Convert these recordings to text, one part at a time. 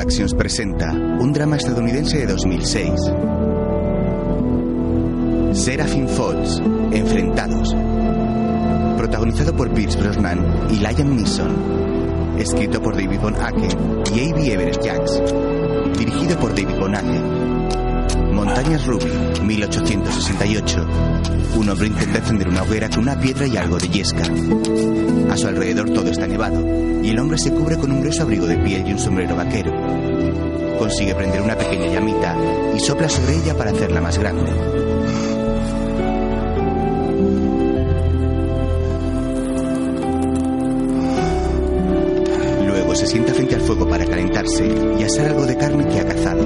Productions presenta un drama estadounidense de 2006. Seraphim Falls, Enfrentados. Protagonizado por Pierce Brosnan y Liam Neeson. Escrito por David Von Aken y A.B. Everett Jacks. Dirigido por David Von Aken. Montañas Ruby, 1868. Un hombre intenta encender una hoguera con una piedra y algo de yesca. A su alrededor todo está nevado y el hombre se cubre con un grueso abrigo de piel y un sombrero vaquero. Consigue prender una pequeña llamita y sopla sobre ella para hacerla más grande. Luego se sienta frente al fuego para calentarse y asar algo de carne que ha cazado.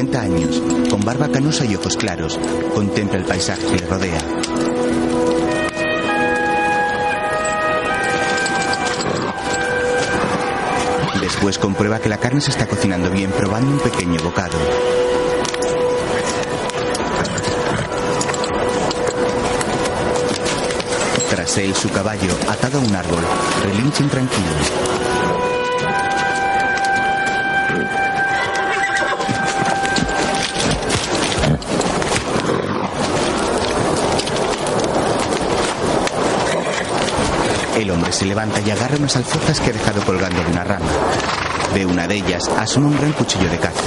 50 años, con barba canosa y ojos claros, contempla el paisaje que le rodea. Después comprueba que la carne se está cocinando bien probando un pequeño bocado. Tras él, su caballo, atado a un árbol, relincha intranquilo. Hombre se levanta y agarra unas alforjas que ha dejado colgando de una rama. De una de ellas asoma un gran cuchillo de caza.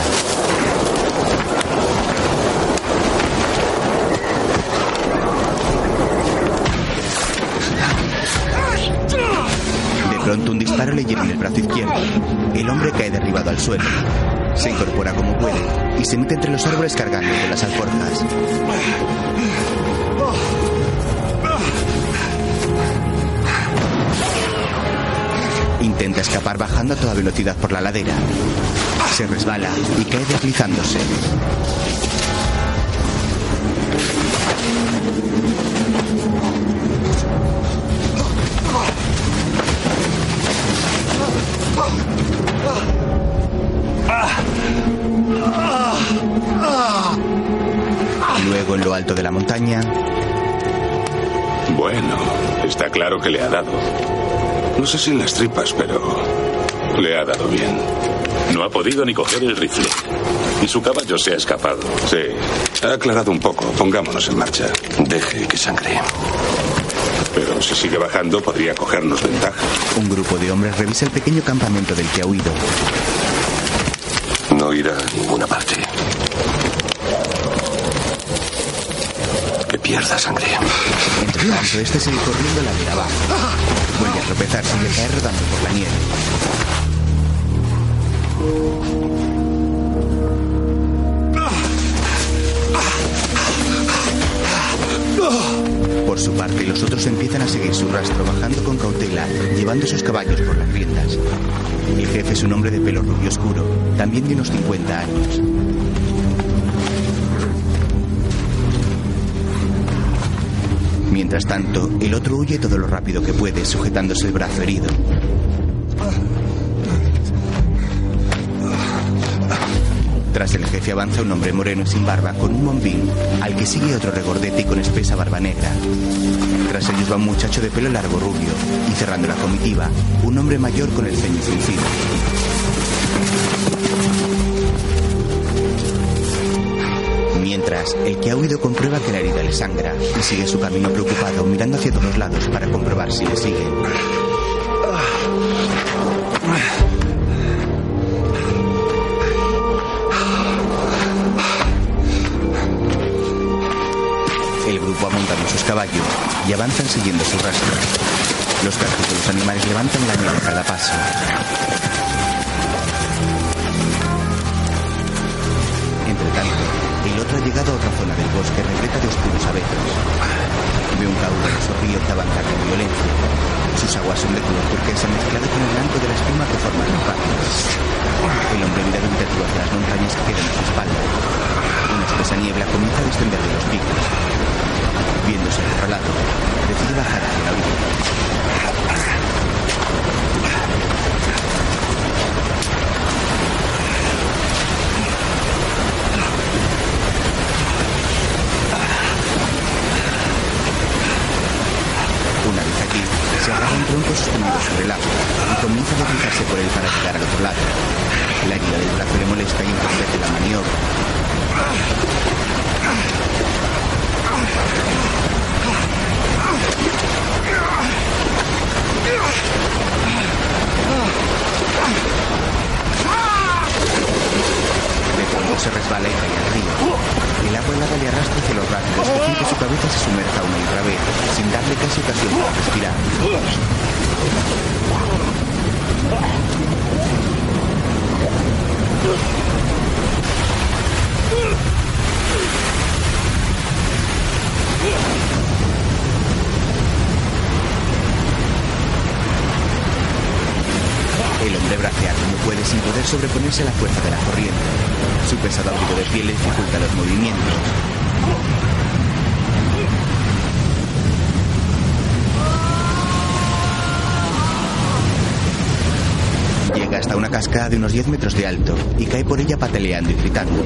De pronto un disparo le hiere en el brazo izquierdo. El hombre cae derribado al suelo. Se incorpora como puede y se mete entre los árboles cargando con las alforjas. Intenta escapar bajando a toda velocidad por la ladera. Se resbala y cae deslizándose. Luego, en lo alto de la montaña, Bueno, está claro que le ha dado. No sé si en las tripas, pero le ha dado bien. No ha podido ni coger el rifle. Y su caballo se ha escapado. Sí, ha aclarado un poco. Pongámonos en marcha. Deje que sangre. Pero si sigue bajando, podría cogernos ventaja. un grupo de hombres revisa el pequeño campamento del que ha huido. No irá a ninguna parte. Que pierda sangre. Tanto, este sigue corriendo la ladera abajo. Vuelve a tropezarse y le cae rodando por la nieve. Por su parte, los otros empiezan a seguir su rastro, bajando con cautela, llevando sus caballos por las riendas. El jefe es un hombre de pelo rubio oscuro, también de unos 50 años. Mientras tanto, el otro huye todo lo rápido que puede, sujetándose el brazo herido. Tras el jefe avanza un hombre moreno sin barba con un bombín, al que sigue otro regordete con espesa barba negra. Tras ellos va un muchacho de pelo largo rubio y cerrando la comitiva, un hombre mayor con el ceño fruncido. El que ha huido comprueba que la herida le sangra y sigue su camino preocupado mirando hacia todos lados para comprobar si le siguen. El grupo ha montado sus caballos y avanzan siguiendo su rastro. Los cascos de los animales levantan la nieve a cada paso. Ha llegado a otra zona del bosque repleta de oscuros abetos. Ve un caudaloso río que avanza con violencia. Sus aguas son de color turquesa mezclado con el blanco de la espuma que forma el impacto. El hombre mira dubitativo hacia las montañas que quedan a su espalda. Una espesa niebla comienza a descender de los picos. Viéndose acorralado, decide bajar hacia la orilla. Una vez aquí, se agarra un tronco sostenido sobre el y comienza a deslizarse por él para llegar al otro lado. La herida del brazo le molesta y la maniobra. Se resbala y cae al río. El agua helada le arrastra hacia los brazos y hace que su cabeza se sumerja una y otra vez, sin darle casi ocasión para respirar. El hombre bracea como puede sin poder sobreponerse a la fuerza de la corriente. Su pesado abrigo de piel dificulta los movimientos. Llega hasta una cascada de unos 10 metros de alto y cae por ella pataleando y gritando.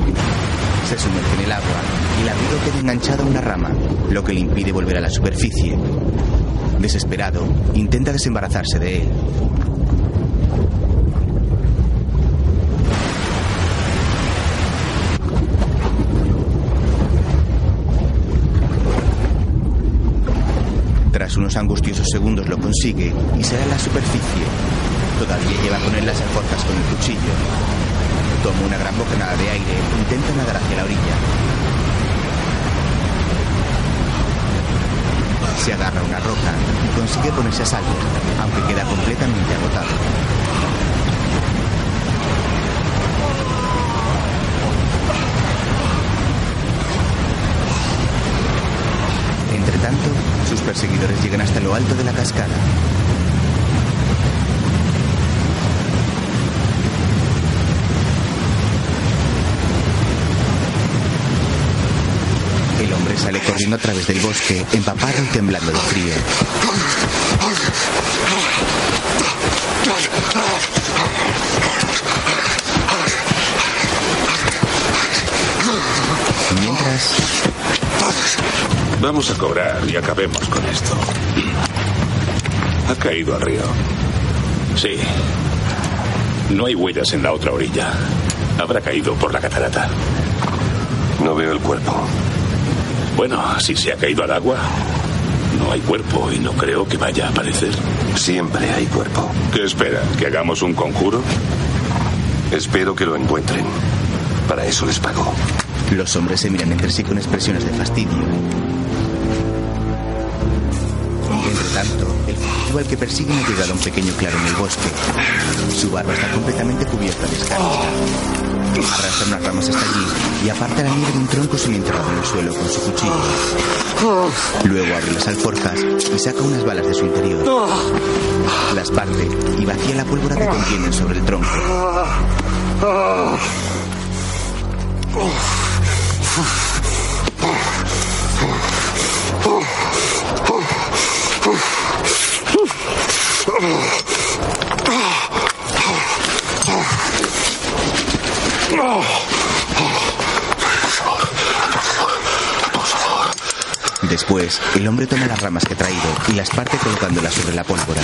Se sumerge en el agua y el abrigo queda enganchado a una rama, lo que le impide volver a la superficie. Desesperado, intenta desembarazarse de él. Tras unos angustiosos segundos lo consigue y a la superficie. Todavía lleva con él las alforjas con el cuchillo. Toma una gran bocanada de aire e intenta nadar hacia la orilla. Se agarra a una roca y consigue ponerse a salvo, aunque queda completamente agotado. Entre tanto, sus perseguidores llegan hasta lo alto de la cascada. El hombre sale corriendo a través del bosque, empapado y temblando de frío. Mientras, Vamos a cobrar y acabemos con esto. Ha caído al río. Sí. No hay huellas en la otra orilla. Habrá caído por la catarata. No veo el cuerpo. Bueno, si se ha caído al agua, no hay cuerpo y no creo que vaya a aparecer. Siempre hay cuerpo. ¿Qué espera? ¿Que hagamos un conjuro? Espero que lo encuentren. Para eso les pago. Los hombres se miran entre sí con expresiones de fastidio. Entre tanto, el fugitivo al que persiguen ha llegado a un pequeño claro en el bosque. Su barba está completamente cubierta de escarcha. Arrastra unas ramas hasta allí y aparta la nieve de un tronco sin enterrado en el suelo con su cuchillo. Luego abre las alforjas y saca unas balas de su interior. Las parte y vacía la pólvora que contienen sobre el tronco. Después, el hombre toma las ramas que ha traído y las parte colocándolas sobre la pólvora.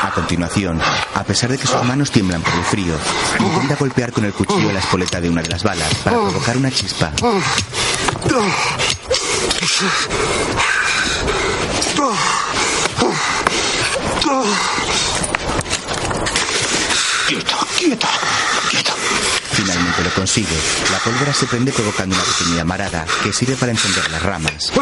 A continuación, a pesar de que sus manos tiemblan por el frío, intenta golpear con el cuchillo la espoleta de una de las balas para provocar una chispa. Quieto, quieto, quieto. Finalmente lo consigue. La pólvora se prende provocando una pequeña llamarada que sirve para encender las ramas.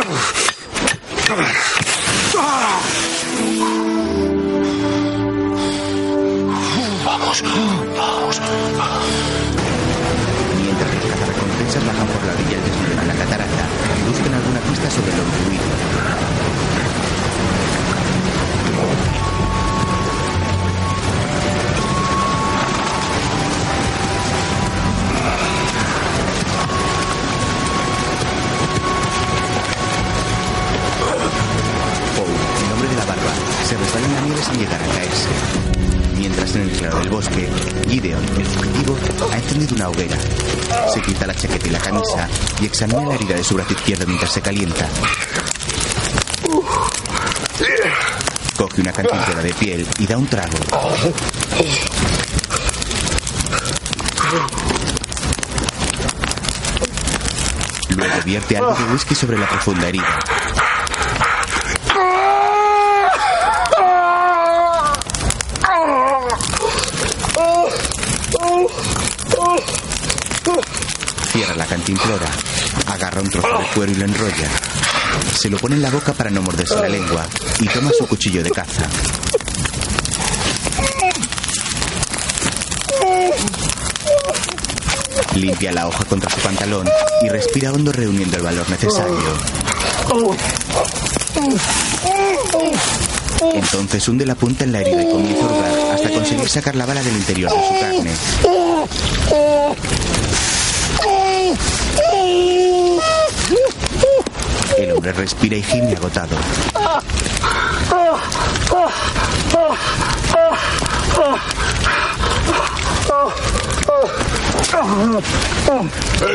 ¡Vamos! ¡Vamos! Mientras los cazarrecompensas bajan por la orilla y desnudan la catarata, buscan alguna pista sobre el obstruido. Paul, el hombre de la barba, se resbala en la nieve sin llegar a caerse. Mientras en el claro del bosque, Gideon, el fugitivo, ha encendido una hoguera. Se quita la chaqueta y la camisa y examina la herida de su brazo izquierdo mientras se calienta. Coge una cantimplora de piel y da un trago. Luego vierte algo de whisky sobre la profunda herida. Cantimplora, agarra un trozo de cuero y lo enrolla. Se lo pone en la boca para no morderse la lengua y toma su cuchillo de caza. Limpia la hoja contra su pantalón y respira hondo reuniendo el valor necesario. Entonces hunde la punta en la herida y comienza a hurgar hasta conseguir sacar la bala del interior de su carne. El hombre respira y gime agotado.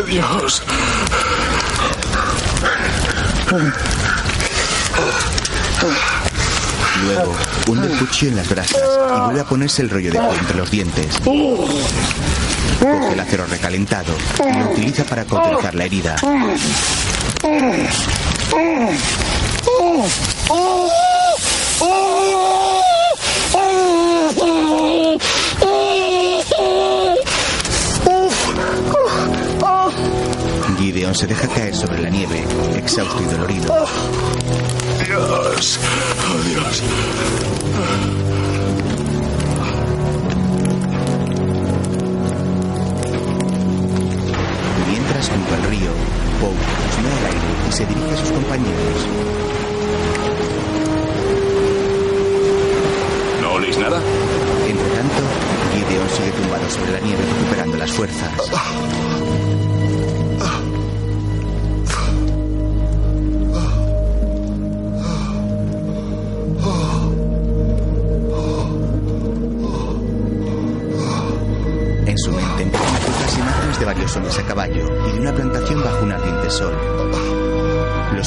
Dios. Luego, hunde el cuchillo en las brasas y vuelve a ponerse el rollo de cuero entre los dientes. Coge el acero recalentado y lo utiliza para cauterizar la herida. Gideon se deja caer sobre la nieve, exhausto y dolorido. Dios. Oh, Dios. Junto al río, Poe sube al aire y se dirige a sus compañeros. ¿No oléis nada? Entre tanto, Gideon sigue tumbado sobre la nieve recuperando las fuerzas. Varios hombres a caballo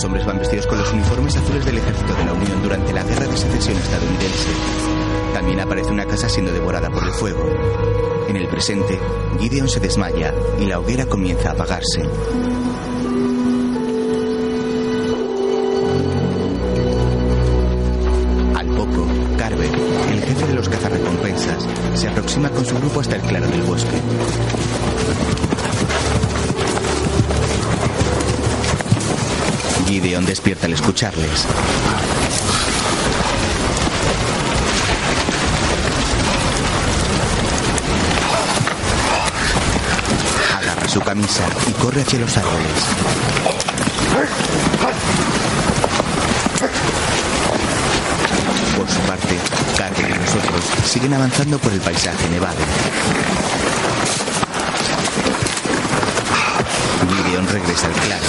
Los hombres van vestidos con los uniformes azules del ejército de la Unión durante la guerra de secesión estadounidense. También aparece una casa siendo devorada por el fuego. En el presente, Gideon se desmaya y la hoguera comienza a apagarse. Al poco, Carver, el jefe de los cazarrecompensas, se aproxima con su grupo hasta el claro del bosque. Gideon despierta al escucharles. Agarra su camisa y corre hacia los árboles. Por su parte, Carver y los otros siguen avanzando por el paisaje nevado. Regresa al claro.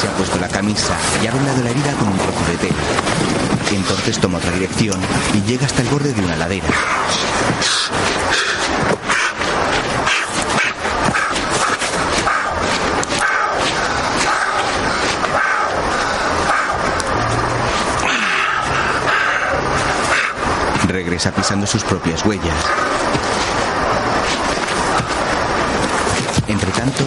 Se ha puesto la camisa y ha vendado la herida con un trozo de tela. Entonces toma otra dirección y llega hasta el borde de una ladera. Regresa pisando sus propias huellas. Entre tanto,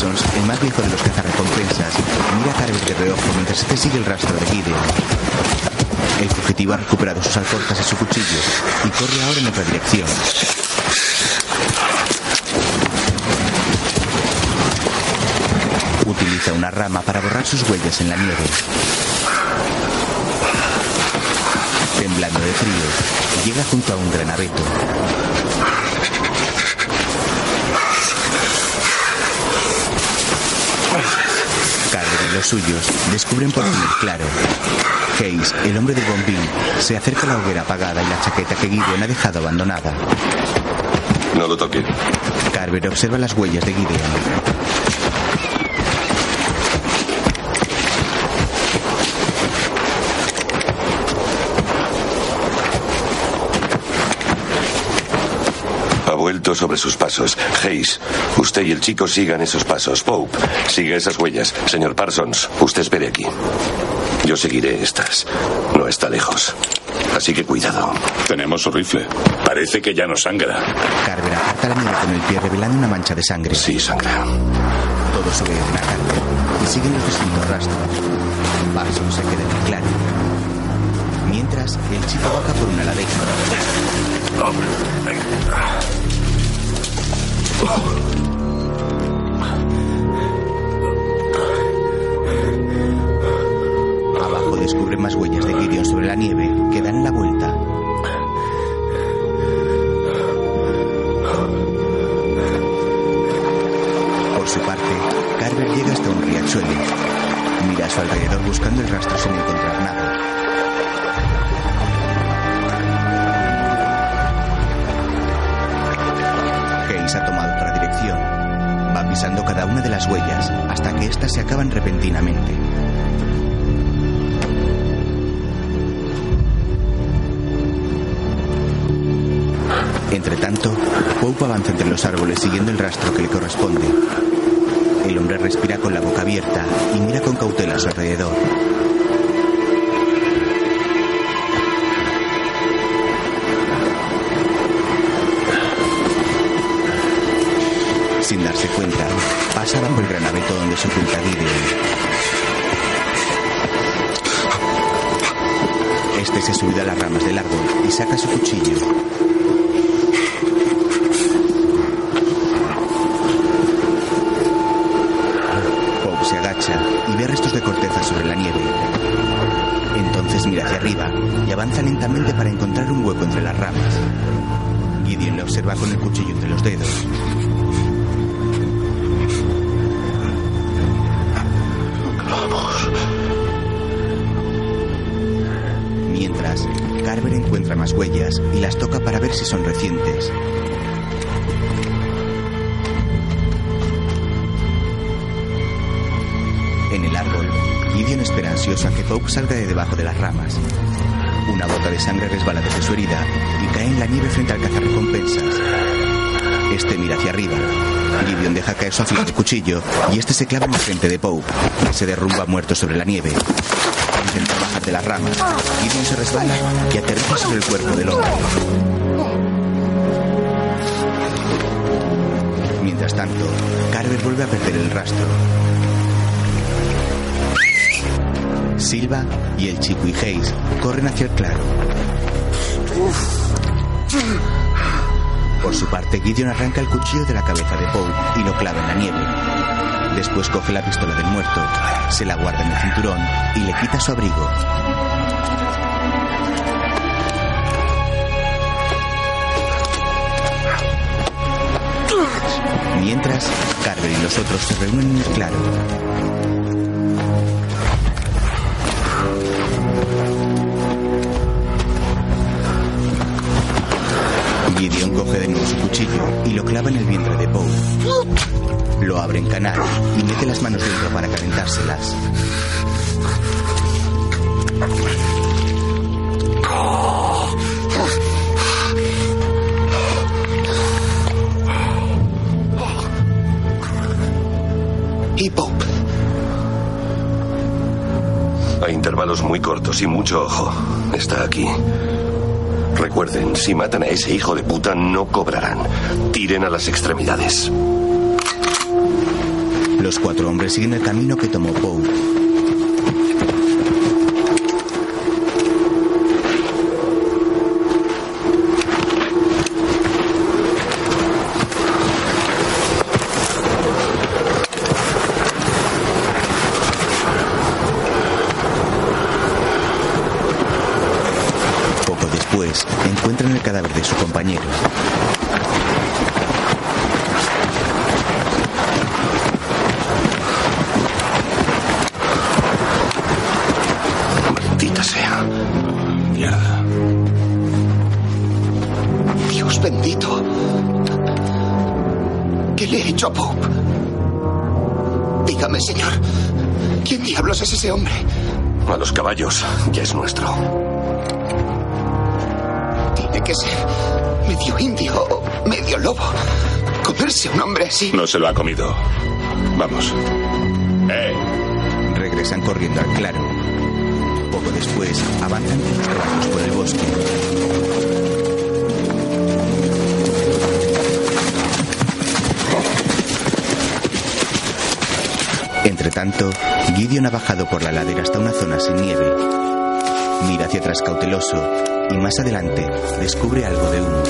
Parsons, el más viejo de los cazarrecompensas, mira a Carver de reojo mientras este sigue el rastro de Gideon. El fugitivo ha recuperado sus alforjas y su cuchillo y corre ahora en otra dirección. Utiliza una rama para borrar sus huellas en la nieve. Temblando de frío, llega junto a un gran abeto. Carver y los suyos descubren por fin el claro. Hayes, el hombre del bombín, se acerca a la hoguera apagada y la chaqueta que Gideon ha dejado abandonada. No lo toque. Carver observa las huellas de Gideon. Justo sobre sus pasos. Hayes, usted y el chico sigan esos pasos. Pope, siga esas huellas. Señor Parsons, usted espere aquí. Yo seguiré estas. No está lejos. Así que cuidado. Tenemos su rifle. Parece que ya no sangra. Carver aparta la nieve con el pie revelando una mancha de sangre. Sí, sangra. Todos obedecen a Carver y siguen los distintos rastros. Parsons se queda en el claro. Mientras, el chico baja por una ladera. Abajo descubre más huellas de Gideon sobre la nieve que dan la vuelta. Por su parte, Carver llega hasta un riachuelo. Mira a su alrededor buscando el rastro sin encontrar nada. Cada una de las huellas hasta que éstas se acaban repentinamente. Entre tanto, Pope avanza entre los árboles siguiendo el rastro que le corresponde. El hombre respira con la boca abierta y mira con cautela a su alrededor. Sin darse cuenta, pasa bajo el gran abeto donde se oculta Gideon. Este se sube a las ramas del árbol y saca su cuchillo. Pope se agacha y ve restos de corteza sobre la nieve. Entonces mira hacia arriba y avanza lentamente para encontrar un hueco entre las ramas. Gideon le observa con el cuchillo entre los dedos. Gideon espera ansioso a que Pope salga de debajo de las ramas. Una gota de sangre resbala desde su herida y cae en la nieve frente al cazarrecompensas. Este mira hacia arriba. Gideon deja caer su afilado cuchillo y este se clava en la frente de Pope, que se derrumba muerto sobre la nieve. Intenta bajar de las ramas. Gideon se resbala y aterriza sobre el cuerpo del hombre. Mientras tanto, Carver vuelve a perder el rastro. Silva y el chico y Hayes corren hacia el claro. Por su parte, Gideon arranca el cuchillo de la cabeza de Poe y lo clava en la nieve. Después coge la pistola del muerto, se la guarda en el cinturón y le quita su abrigo. Mientras, Carver y los otros se reúnen en el claro. Gideon coge de nuevo su cuchillo y lo clava en el vientre de Poe. Lo abre en canal y mete las manos dentro para calentárselas. Y Pope. A intervalos muy cortos y mucho ojo. Está aquí. Recuerden, si matan a ese hijo de puta, no cobrarán. Tiren a las extremidades. Los cuatro hombres siguen el camino que tomó Poe. Es nuestro. Tiene que ser medio indio o medio lobo. Comerse a un hombre así. No se lo ha comido. Vamos. ¡Eh! Regresan corriendo al claro. Poco después, avanzan los caballos por el bosque. Entre tanto, Gideon ha bajado por la ladera hasta una zona sin nieve. Mira hacia atrás cauteloso y más adelante descubre algo de humo.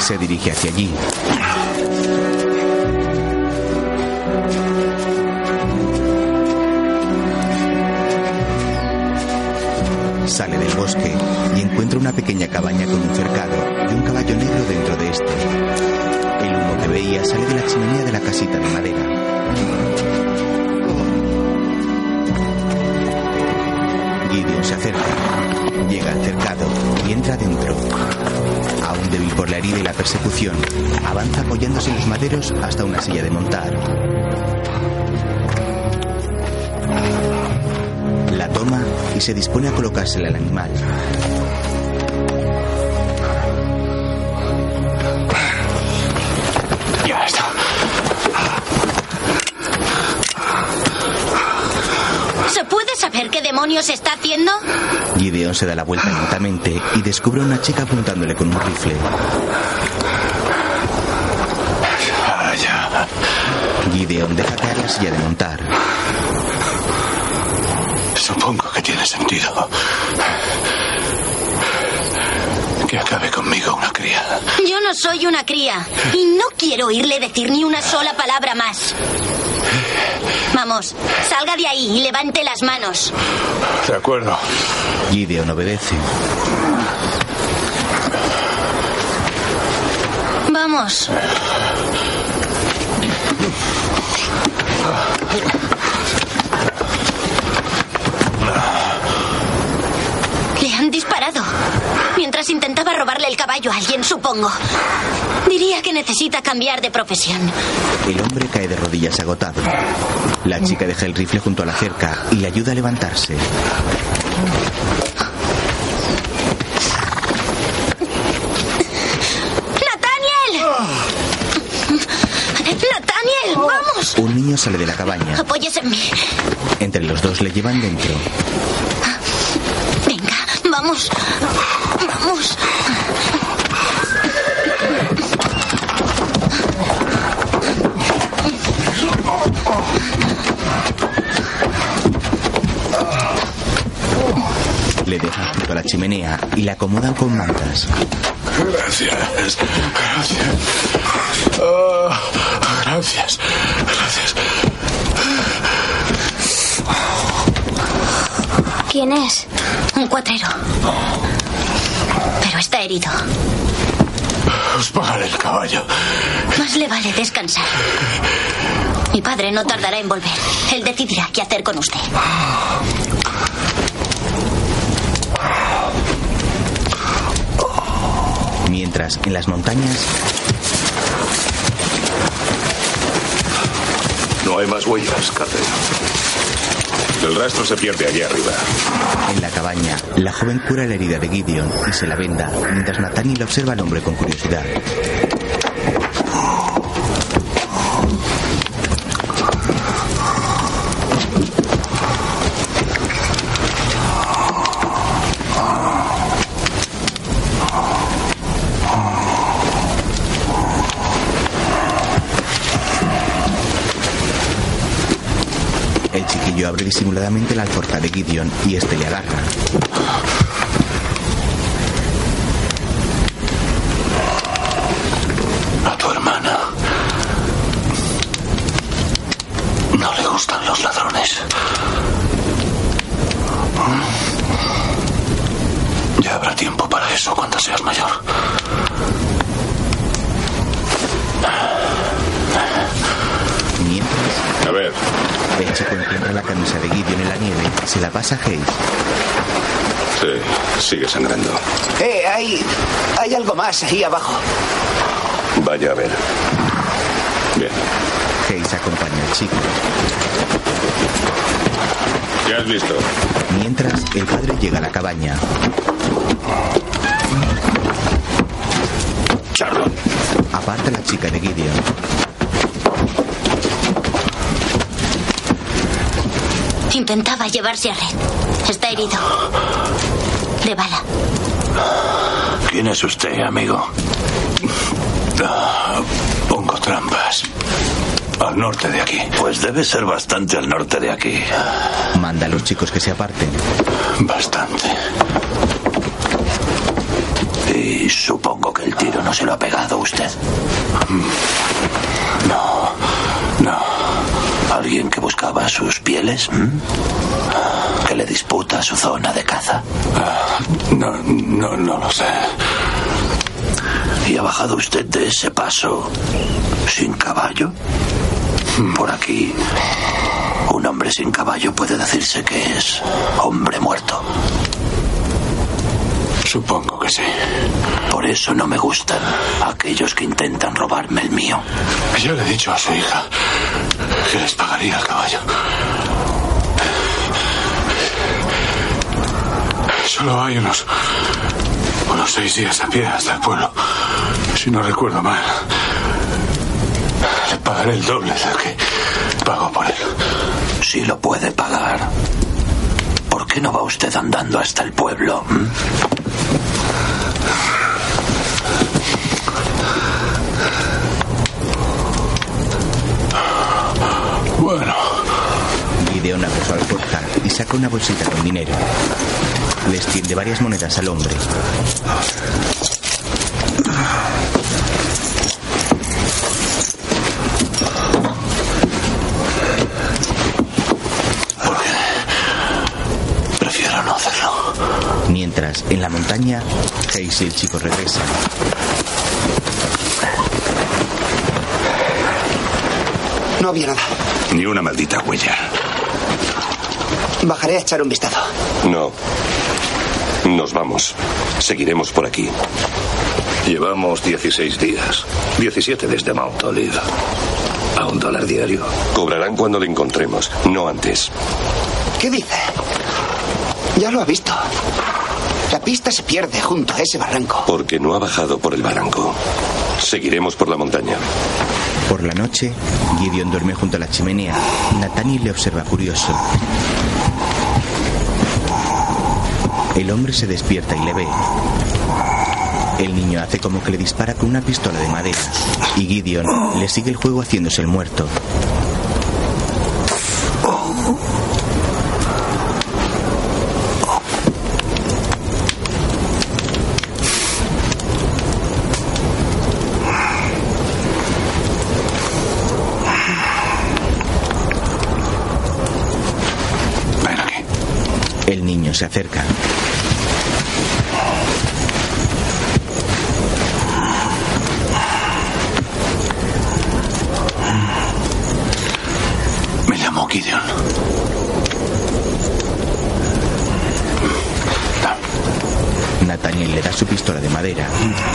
Se dirige hacia allí. Sale del bosque y encuentra una pequeña cabaña con un cercado y un caballo negro dentro de este. El humo que veía sale de la chimenea de la casita de madera. Gideon se acerca, llega al cercado y entra dentro. Aún débil por la herida y la persecución, avanza apoyándose en los maderos hasta una silla de montar. La toma y se dispone a colocársela al animal. Demonios está haciendo? Gideon se da la vuelta lentamente y descubre a una chica apuntándole con un rifle. Vaya. Gideon deja caer la silla de montar. Supongo que tiene sentido. Que acabe conmigo una cría. Yo no soy una cría y no quiero oírle decir ni una sola palabra más. Vamos, salga de ahí y levante las manos. De acuerdo. Gideon obedece. Vamos. Le han disparado. Mientras intentaba robarle el caballo a alguien, supongo. Diría que necesita cambiar de profesión. El hombre cae de rodillas agotado. La chica deja el rifle junto a la cerca y le ayuda a levantarse. ¡Nathaniel! ¡Nathaniel! ¡Vamos! Un niño sale de la cabaña. Apóyese en mí. Entre los dos le llevan dentro. Venga, vamos. Vamos. Le dejan junto a la chimenea y la acomodan con mantas. Gracias. Gracias. Ah, gracias. Gracias. ¿Quién es? Un cuatrero. Pero está herido. Os pagaré el caballo. Más le vale descansar. Mi padre no tardará en volver. Él decidirá qué hacer con usted. Mientras, en las montañas, No hay más huellas, Catherine. El rastro se pierde allí arriba. en la cabaña, la joven cura la herida de Gideon y se la venda, mientras Nathaniel observa al hombre con curiosidad. Disimuladamente la alforja de Gideon y este le agarra. A tu hermana. No le gustan los ladrones. Ya habrá tiempo para eso cuando seas mayor. Mientras, A ver, el chico encuentra la en la nieve, se la pasa a Hayes. sí, sigue sangrando. Eh, hay. Hay algo más ahí abajo. Vaya a ver. Bien. Hayes acompaña al chico. ¿Qué has visto? Mientras, el padre llega a la cabaña. Chardon. Aparta a la chica de Gideon. Intentaba llevarse a Red. Está herido. De bala. ¿Quién es usted, amigo? Pongo trampas. Al norte de aquí. Pues debe ser bastante al norte de aquí. Manda a los chicos que se aparten. Bastante. Y supongo que el tiro no se lo ha pegado a usted. No. ¿Alguien que buscaba sus pieles? ¿m? ¿Que le disputa su zona de caza? Ah, No, no, no lo sé. ¿Y ha bajado usted de ese paso sin caballo? Por aquí, un hombre sin caballo puede decirse que es hombre muerto. Supongo que sí. Por eso no me gustan aquellos que intentan robarme el mío. Yo le he dicho a su hija que les pagaría el caballo. Solo hay unos. unos seis días a pie hasta el pueblo. Si no recuerdo mal. Le pagaré el doble de lo que pago por él. Si lo puede pagar, ¿por qué no va usted andando hasta el pueblo? m? Saca una bolsita con dinero. Les tiende varias monedas al hombre. Prefiero no hacerlo. Mientras, en la montaña, Hayes y el chico regresan. No había nada. Ni una maldita huella. Bajaré a echar un vistazo. No. Nos vamos. Seguiremos por aquí. Llevamos 16 días. 17 desde Mount Olive. A un dólar diario. Cobrarán cuando le encontremos, no antes. ¿Qué dice? Ya lo ha visto. La pista se pierde junto a ese barranco. Porque no ha bajado por el barranco. Seguiremos por la montaña. Por la noche, Gideon duerme junto a la chimenea. Nathaniel le observa curioso. El hombre se despierta y le ve. El niño hace como que le dispara con una pistola de madera. Y Gideon le sigue el juego haciéndose el muerto. El niño se acerca.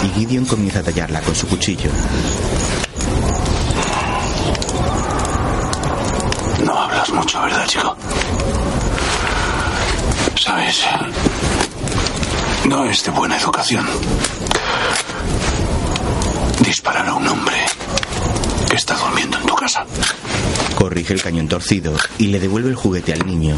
Y Gideon comienza a tallarla con su cuchillo. No hablas mucho, ¿verdad, chico? Sabes, no es de buena educación disparar a un hombre que está durmiendo en tu casa. Corrige el cañón torcido y le devuelve el juguete al niño.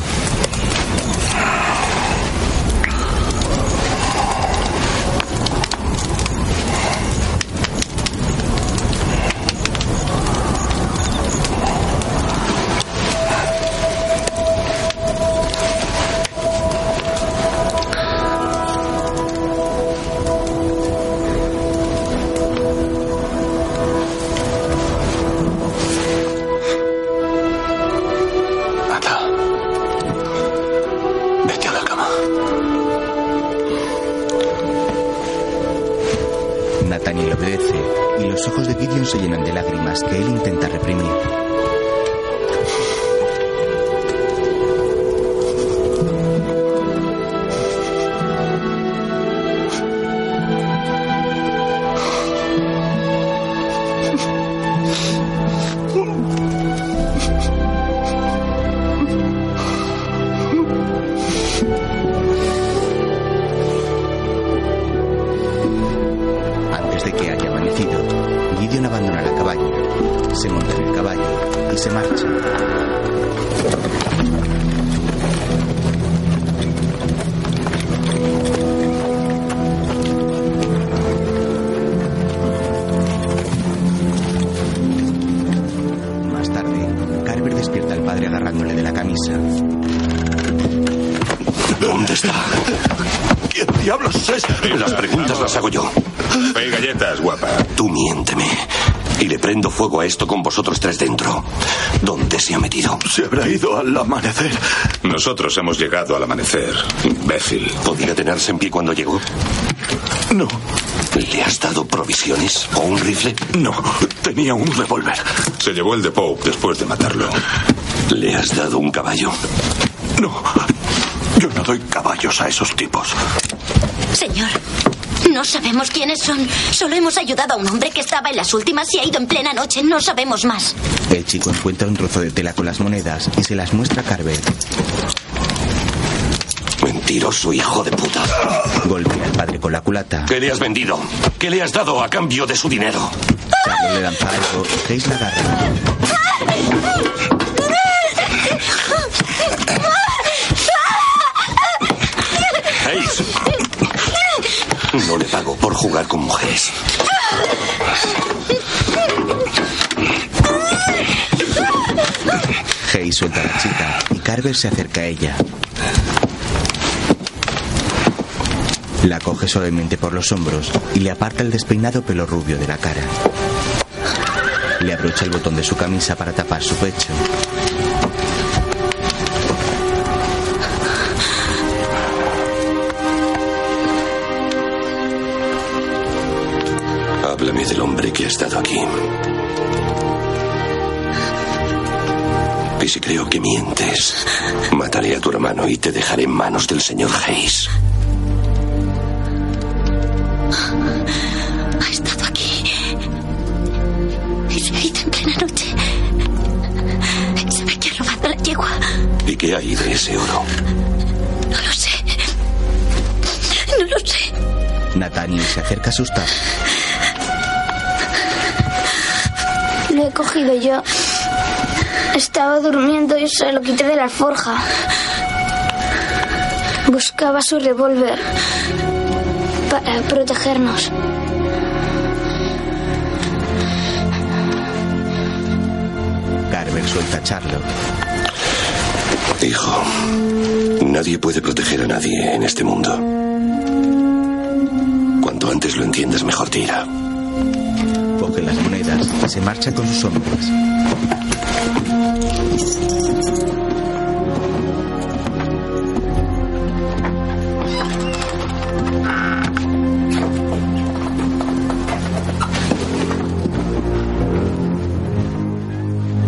Se habrá ido al amanecer. Nosotros hemos llegado al amanecer. Imbécil. ¿Podía tenerse en pie cuando llegó? No, ¿Le has dado provisiones o un rifle? no. Tenía un revólver. Se llevó el de Pope después de matarlo. ¿Le has dado un caballo? No. Yo no doy caballos a esos tipos. Señor, no sabemos quiénes son. Solo hemos ayudado a un hombre que estaba en las últimas y ha ido en plena noche. No sabemos más. El chico encuentra un trozo de tela con las monedas y se las muestra a Carver. Mentiroso hijo de puta. Golpea al padre con la culata. ¿Qué le has vendido? ¿Qué le has dado a cambio de su dinero? Le lanza algo la agarra. Hayes. No le pago por jugar con mujeres. Hayes suelta a la chica y Carver se acerca a ella. La coge suavemente por los hombros y le aparta el despeinado pelo rubio de la cara. Le abrocha el botón de su camisa para tapar su pecho. Del hombre que ha estado aquí. Y si creo que mientes, mataré a tu hermano y te dejaré en manos del señor Hayes. Ha estado aquí. Y se ha ido en plena noche. Se ve que ha robado la yegua. ¿Y qué hay de ese oro? No lo sé. No lo sé. Nathaniel se acerca asustado. Lo he cogido yo. Estaba durmiendo y se lo quité de la alforja. Buscaba su revólver para protegernos. Carver suelta a Charlotte. Hijo, nadie puede proteger a nadie en este mundo. Cuanto antes lo entiendas, mejor monedas y se marcha con sus hombres.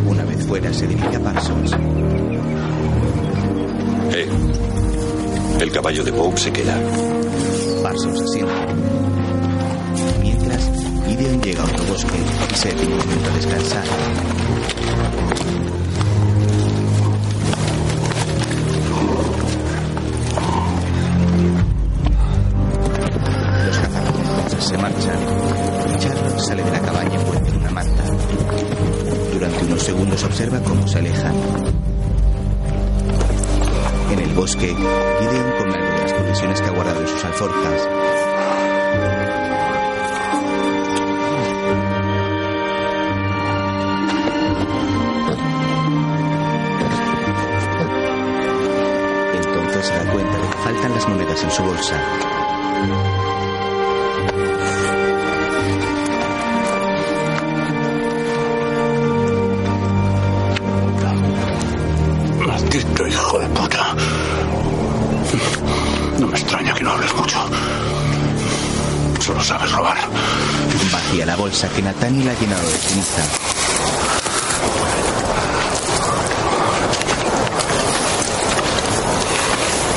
Una vez fuera, se dirige a Parsons. Eh, el caballo de Pope se queda. Parsons asiente. Se detiene un momento a descansar. Los cazadores se marchan Charlotte sale de la cabaña envuelta en una manta. Durante unos segundos observa cómo se alejan. En el bosque, Gideon de las provisiones que ha guardado en sus alforjas. Monedas en su bolsa. Maldito hijo de puta. No me extraña que no hables mucho. Solo sabes robar. Vacía la bolsa que Nathaniel ha llenado de ceniza.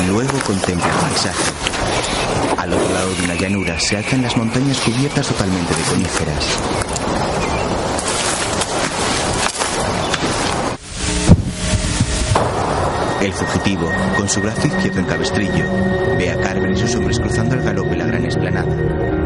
Luego contempla el paisaje. Al otro lado de una llanura se alzan las montañas cubiertas totalmente de coníferas. El fugitivo, con su brazo izquierdo en cabestrillo, ve a Carver y sus hombres cruzando al galope la gran esplanada.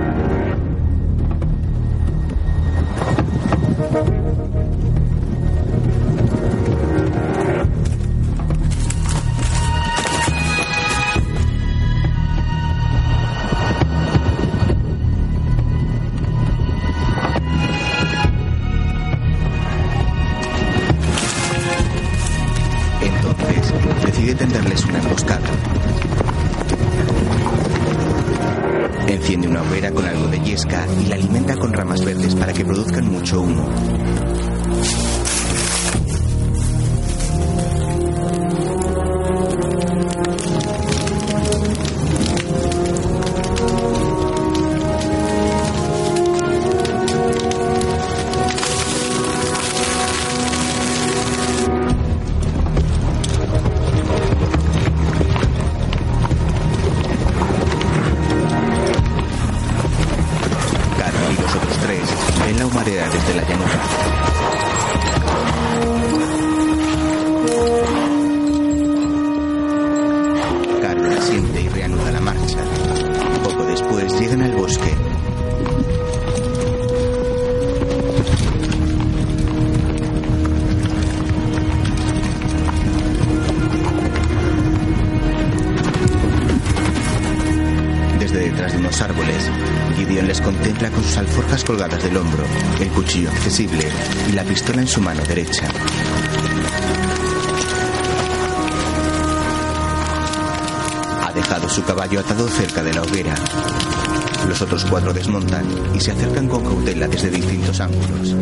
Con cautela desde distintos ángulos.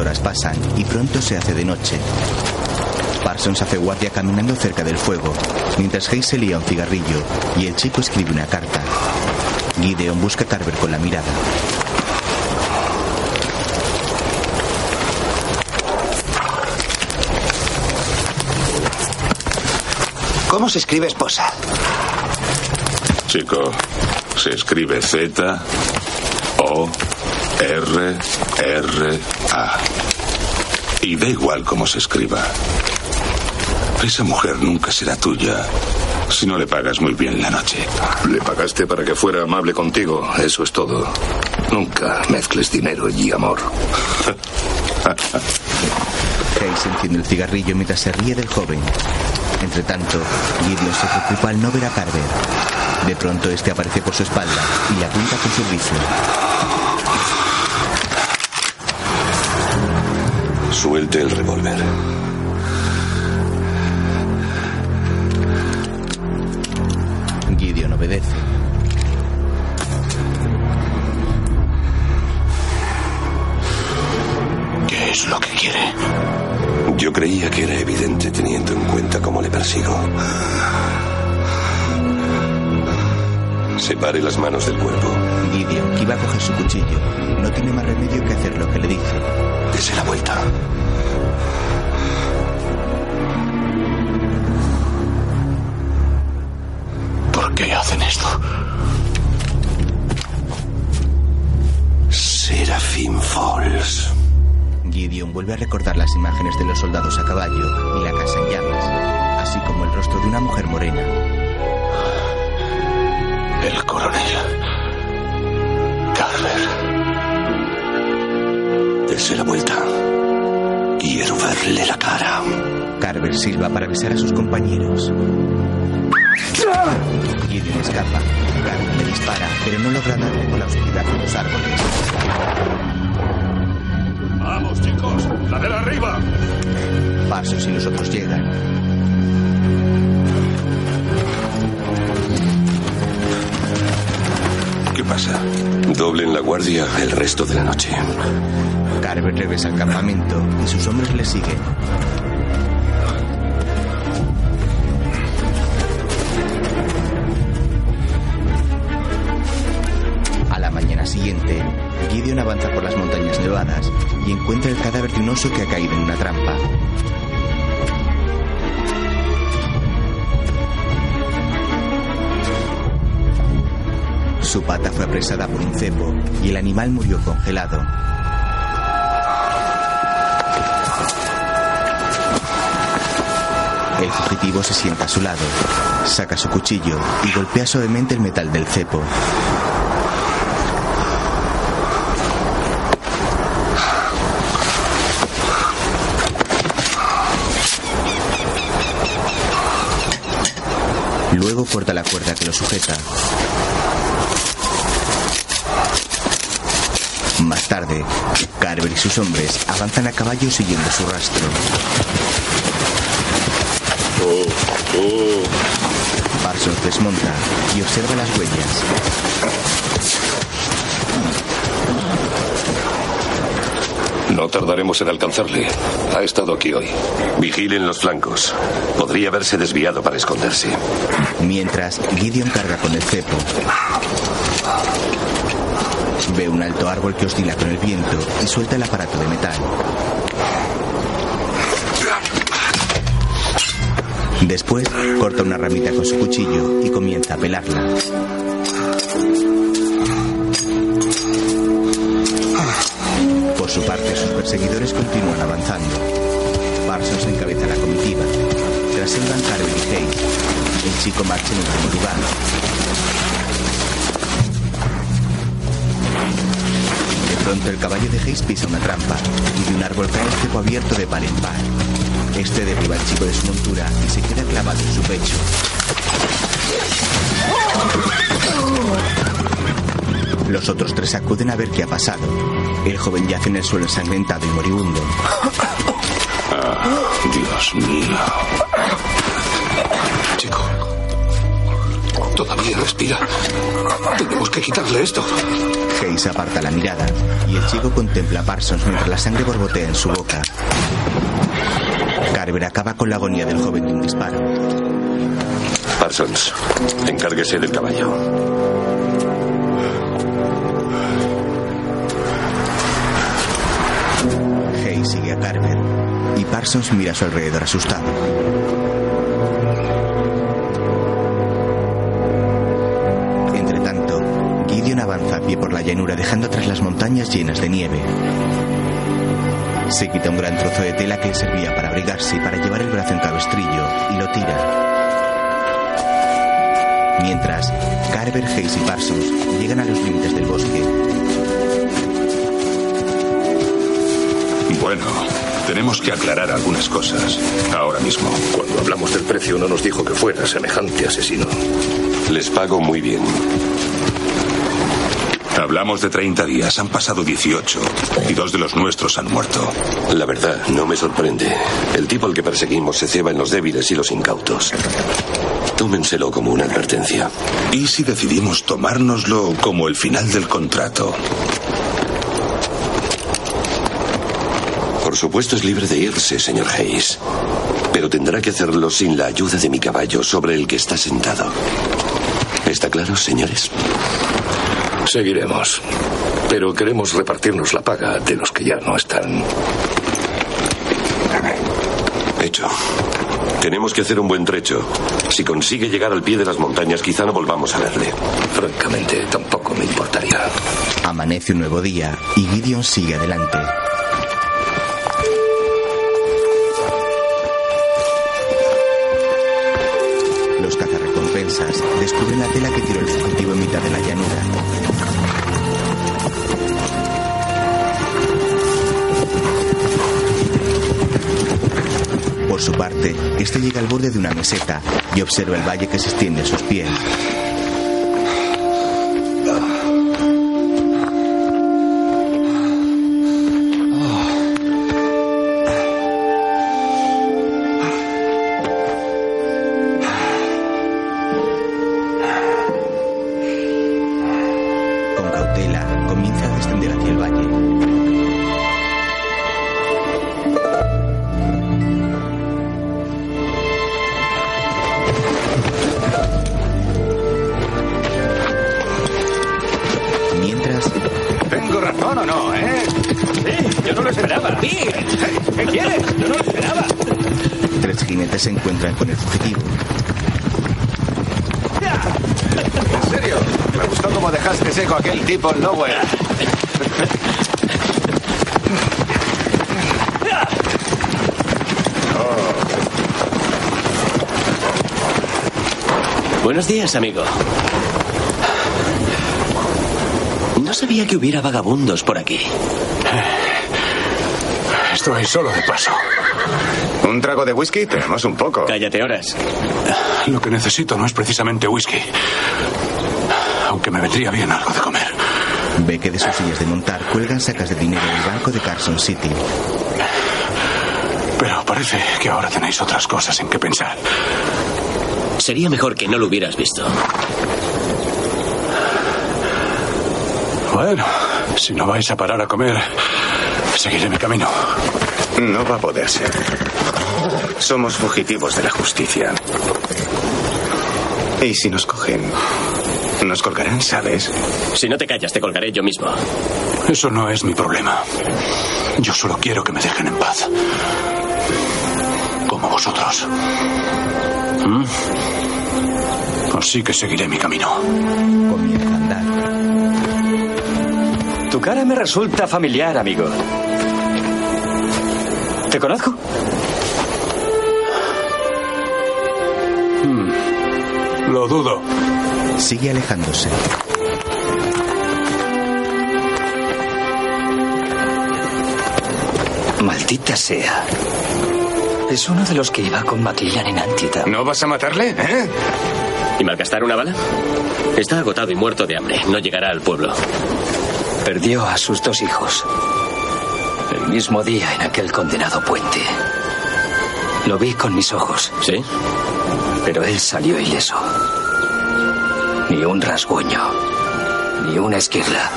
Horas pasan y pronto se hace de noche. Parsons hace guardia caminando cerca del fuego, mientras Hayes se lía un cigarrillo y el chico escribe una carta. Gideon busca a Carver con la mirada. ¿Cómo se escribe esposa? Chico, se escribe Z O R R A. Y da igual cómo se escriba. Esa mujer nunca será tuya si no le pagas muy bien la noche. Le pagaste para que fuera amable contigo, eso es todo. Nunca mezcles dinero y amor. Hayes enciende el cigarrillo mientras se ríe del joven. Entre tanto, Gideon se preocupa al no ver a Carver. De pronto este aparece por su espalda y le apunta con su rifle. Suelte el revólver. Gideon obedece. ¿Qué es lo que quiere? Yo creía que era evidente teniendo en cuenta cómo le persigo. Separe las manos del cuerpo. Gideon, que iba a coger su cuchillo, no tiene más remedio que Dese la vuelta. ¿Por qué hacen esto? Serafin Falls. Gideon vuelve a recordar las imágenes de los soldados a caballo Silba para avisar a sus compañeros. Gideon escapa. Carver le dispara, pero no logra darle con la oscuridad de los árboles. ¡Vamos, chicos! ¡La de arriba! Pasos y los otros llegan. ¿Qué pasa? Doblen la guardia el resto de la noche. Carver regresa al campamento y sus hombres le siguen. Que ha caído en una trampa. Su pata fue apresada por un cepo y el animal murió congelado. El fugitivo se sienta a su lado, saca su cuchillo y golpea suavemente el metal del cepo. Luego corta la cuerda que lo sujeta. Más tarde, Carver y sus hombres avanzan a caballo siguiendo su rastro. Parsons desmonta y observa las huellas. No tardaremos en alcanzarle. Ha estado aquí hoy. Vigilen los flancos. Podría haberse desviado para esconderse. Mientras, Gideon carga con el cepo. Ve un alto árbol que oscila con el viento y suelta el aparato de metal. Después, corta una ramita con su cuchillo y comienza a pelarla. Perseguidores continúan avanzando. Parsons encabeza la comitiva. Tras él van Carver y Hayes. El chico marcha en último lugar. De pronto el caballo de Hayes pisa una trampa y de un árbol cae el cepo abierto de par en par. Este derriba al chico de su montura y se queda clavado en su pecho. Los otros tres acuden a ver qué ha pasado. El joven yace en el suelo ensangrentado y moribundo. Ah, Dios mío. Chico. Todavía respira. Tenemos que quitarle esto. Hayes aparta la mirada y el chico contempla a Parsons mientras la sangre borbotea en su boca. Carver acaba con la agonía del joven de un disparo. Parsons, encárguese del caballo. Carver y Parsons mira a su alrededor asustado. Entre tanto, Gideon avanza a pie por la llanura dejando atrás las montañas llenas de nieve. Se quita un gran trozo de tela que le servía para abrigarse y para llevar el brazo en cabestrillo y lo tira. Mientras, Carver, Hayes y Parsons llegan a los límites del bosque. Bueno, tenemos que aclarar algunas cosas ahora mismo. Cuando hablamos del precio no nos dijo que fuera semejante asesino. Les pago muy bien. Hablamos de 30 días, han pasado 18 y dos de los nuestros han muerto. La verdad, no me sorprende. El tipo al que perseguimos se ceba en los débiles y los incautos. Tómenselo como una advertencia. ¿Y si decidimos tomárnoslo como el final del contrato? Por supuesto es libre de irse, señor Hayes. Pero tendrá que hacerlo sin la ayuda de mi caballo sobre el que está sentado. ¿Está claro, señores? Seguiremos. Pero queremos repartirnos la paga de los que ya no están. Hecho. Tenemos que hacer un buen trecho. Si consigue llegar al pie de las montañas, quizá no volvamos a verle. Francamente, tampoco me importaría. Amanece un nuevo día y Gideon sigue adelante. Cazarrecompensas descubren la tela que tiró el fugitivo en mitad de la llanura. Por su parte, este llega al borde de una meseta y observa el valle que se extiende a sus pies. Buenos días, amigo. No sabía que hubiera vagabundos por aquí. Estoy solo de paso. ¿Un trago de whisky? Tenemos un poco. Cállate horas. Lo que necesito no es precisamente whisky. Aunque me vendría bien algo de comer. Ve que de sus sillas de montar cuelgan sacas de dinero del banco de Carson City. Pero parece que ahora tenéis otras cosas en que pensar. Sería mejor que no lo hubieras visto. Bueno, si no vais a parar a comer, seguiré mi camino. No va a poder ser. Somos fugitivos de la justicia. Y si nos cogen, nos colgarán, ¿sabes? Si no te callas, te colgaré yo mismo. Eso no es mi problema. Yo solo quiero que me dejen en paz. Como vosotros. ¿Mm? Así que seguiré mi camino. Comienza a andar. Tu cara me resulta familiar, amigo. ¿Te conozco? Hmm. Lo dudo. Sigue alejándose. Maldita sea. Es uno de los que iba con Maclillan en Antietam. ¿No vas a matarle? ¿Eh? ¿Y malgastar una bala? Está agotado y muerto de hambre. No llegará al pueblo. Perdió a sus dos hijos. El mismo día en aquel condenado puente. Lo vi con mis ojos. ¿Sí? Pero él salió ileso. Ni un rasguño. Ni una esquirla.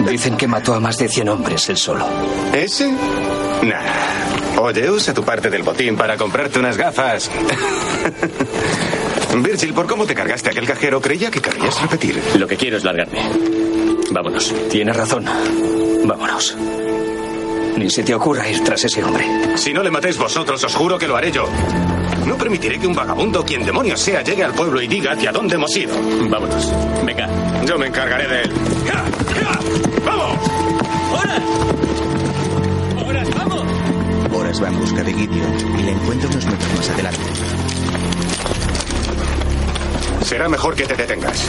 Dicen que mató a más de 100 hombres él solo. ¿Ese? Nah. Oye, usa tu parte del botín para comprarte unas gafas. Virgil, por cómo te cargaste aquel cajero, creía que querrías repetir. Lo que quiero es largarme. Vámonos. Tienes razón. Vámonos. Ni se te ocurra ir tras ese hombre. Si no le matéis vosotros, os juro que lo haré yo. No permitiré que un vagabundo, quien demonios sea, llegue al pueblo y diga hacia dónde hemos ido. Vámonos. Venga. Yo me encargaré de él. ¡Ya! ¡Ya! ¡Vamos! ¡Horas! ¡Horas, vamos! Horas va en busca de Gideon y le encuentra unos metros más adelante. Será mejor que te detengas.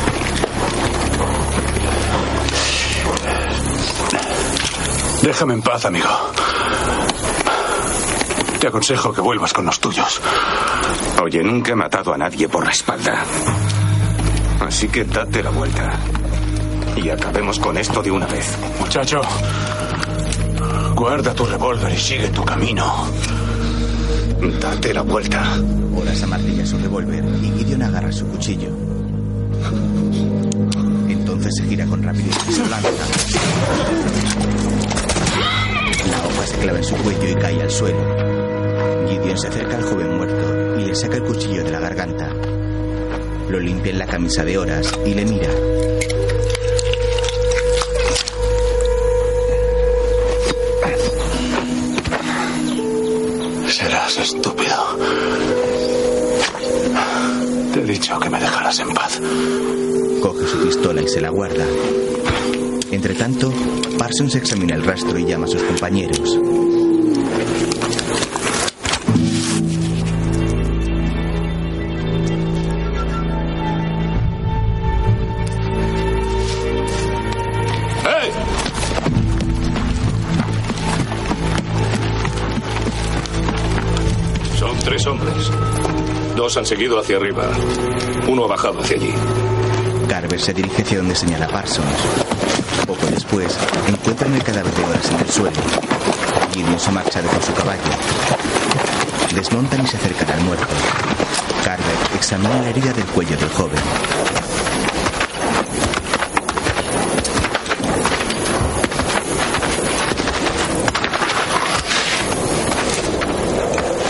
Déjame en paz, amigo. Te aconsejo que vuelvas con los tuyos. Oye, nunca he matado a nadie por la espalda. Así que date la vuelta. Y acabemos con esto de una vez. Muchacho, guarda tu revólver y sigue tu camino. Date la vuelta. Horas amartilla su revólver y Gideon agarra su cuchillo. Entonces se gira con rapidez y se lanza. La hoja se clava en su cuello y cae al suelo. Se acerca al joven muerto y le saca el cuchillo de la garganta. Lo limpia en la camisa de horas y le mira. Serás estúpido. Te he dicho que me dejaras en paz. Coge su pistola y se la guarda. Entre tanto, Parsons examina el rastro y llama a sus compañeros. Seguido hacia arriba. Uno ha bajado hacia allí. Carver se dirige hacia donde señala Parsons. Poco después, encuentran el cadáver de horas en el suelo. Gideon se marcha de con su caballo. Desmontan y se acercan al muerto. Carver examina la herida del cuello del joven.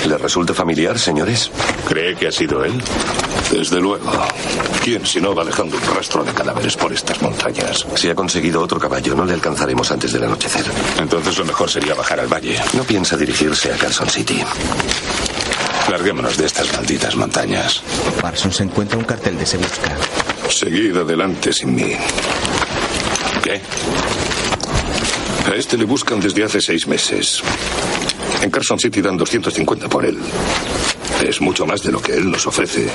¿Le resulta familiar, señores? ¿Cree que ha sido él? Desde luego. ¿Quién si no va dejando un rastro de cadáveres por estas montañas? Si ha conseguido otro caballo, no le alcanzaremos antes del anochecer. Entonces lo mejor sería bajar al valle. No piensa dirigirse a Carson City. Larguémonos de estas malditas montañas. Parsons encuentra un cartel de Se Busca. Seguid adelante sin mí. ¿Qué? A este le buscan desde hace seis meses. En Carson City dan 250 por él. Es mucho más de lo que él nos ofrece.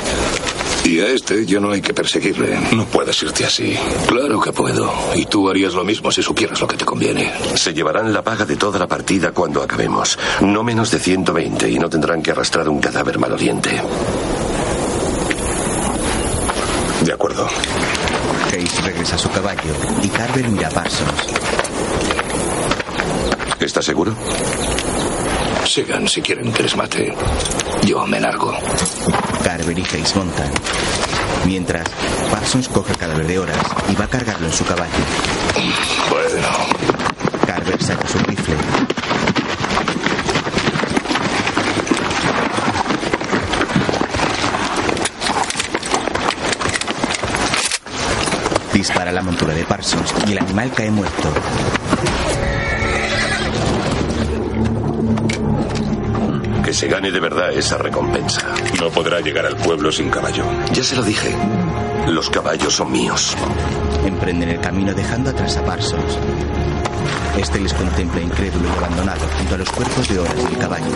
Y a este ya no hay que perseguirle. No puedes irte así. Claro que puedo. Y tú harías lo mismo si supieras lo que te conviene. Se llevarán la paga de toda la partida cuando acabemos. No menos de 120 y no tendrán que arrastrar un cadáver maloliente. De acuerdo. Hayes regresa a su caballo y Carver mira a Parsons. ¿Estás seguro? Sigan si quieren que les mate. Yo me largo. Carver y Hayes montan. Mientras, Parsons coge el cadáver de horas y va a cargarlo en su caballo. Bueno. Carver saca su rifle. Dispara la montura de Parsons y el animal cae muerto. Que se gane de verdad esa recompensa. No podrá llegar al pueblo sin caballo. Ya se lo dije. Los caballos son míos. Emprenden el camino dejando atrás a Parsons. Este les contempla incrédulo y abandonado junto a los cuerpos de horas del caballo.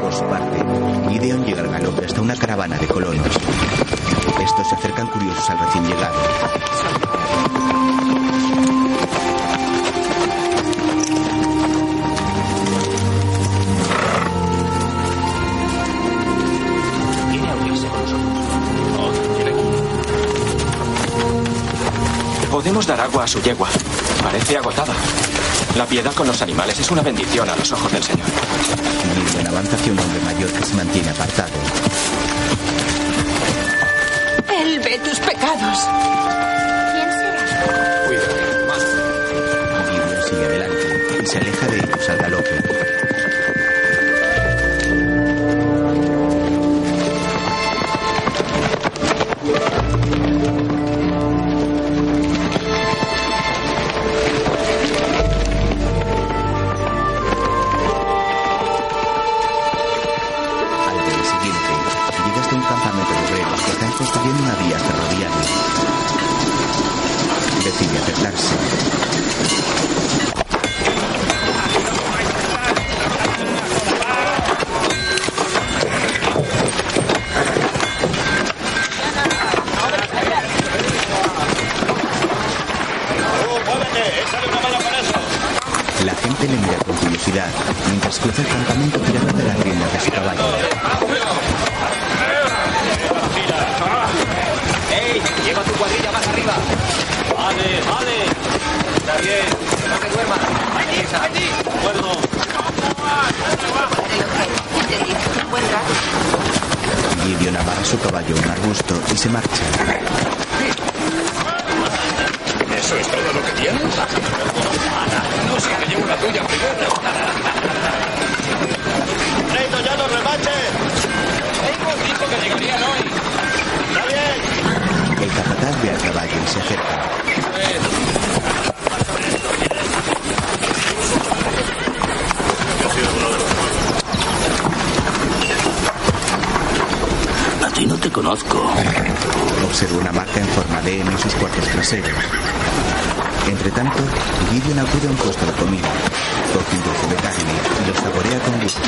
Por su parte, Gideon llega al galope hasta una caravana de colonos. Estos se acercan curiosos al recién llegado. Dar agua a su yegua. Parece agotada. La piedad con los animales es una bendición a los ojos del Señor. Gideon avanza hacia un hombre mayor que se mantiene apartado. Él ve tus pecados. ¿Quién será? Gideon sigue adelante y se aleja de ellos al galope. Construyendo una vía ferroviaria. Decide acercarse. La gente le mira con curiosidad mientras cruza el campamento tirando de las riendas de su caballo. ¡Ey! Lleva tu cuadrilla más arriba. Vale, vale. Está bien. No te duermas. Allí, allí. Acuerdo. Gideon amarra su caballo a un arbusto y se marcha. ¿Eso es todo lo que tienes? No sé, me llevo la tuya primero. ¡Neito ya los remaches! Tengo dijo que llegarían hoy. ¡Está bien! El capataz ve al caballo y se acerca. A ti no te conozco. Observa una marca en forma de M en sus cuartos traseros. Entre tanto, Gideon acude a un puesto de comida. Coge un trozo de carne y lo saborea con gusto.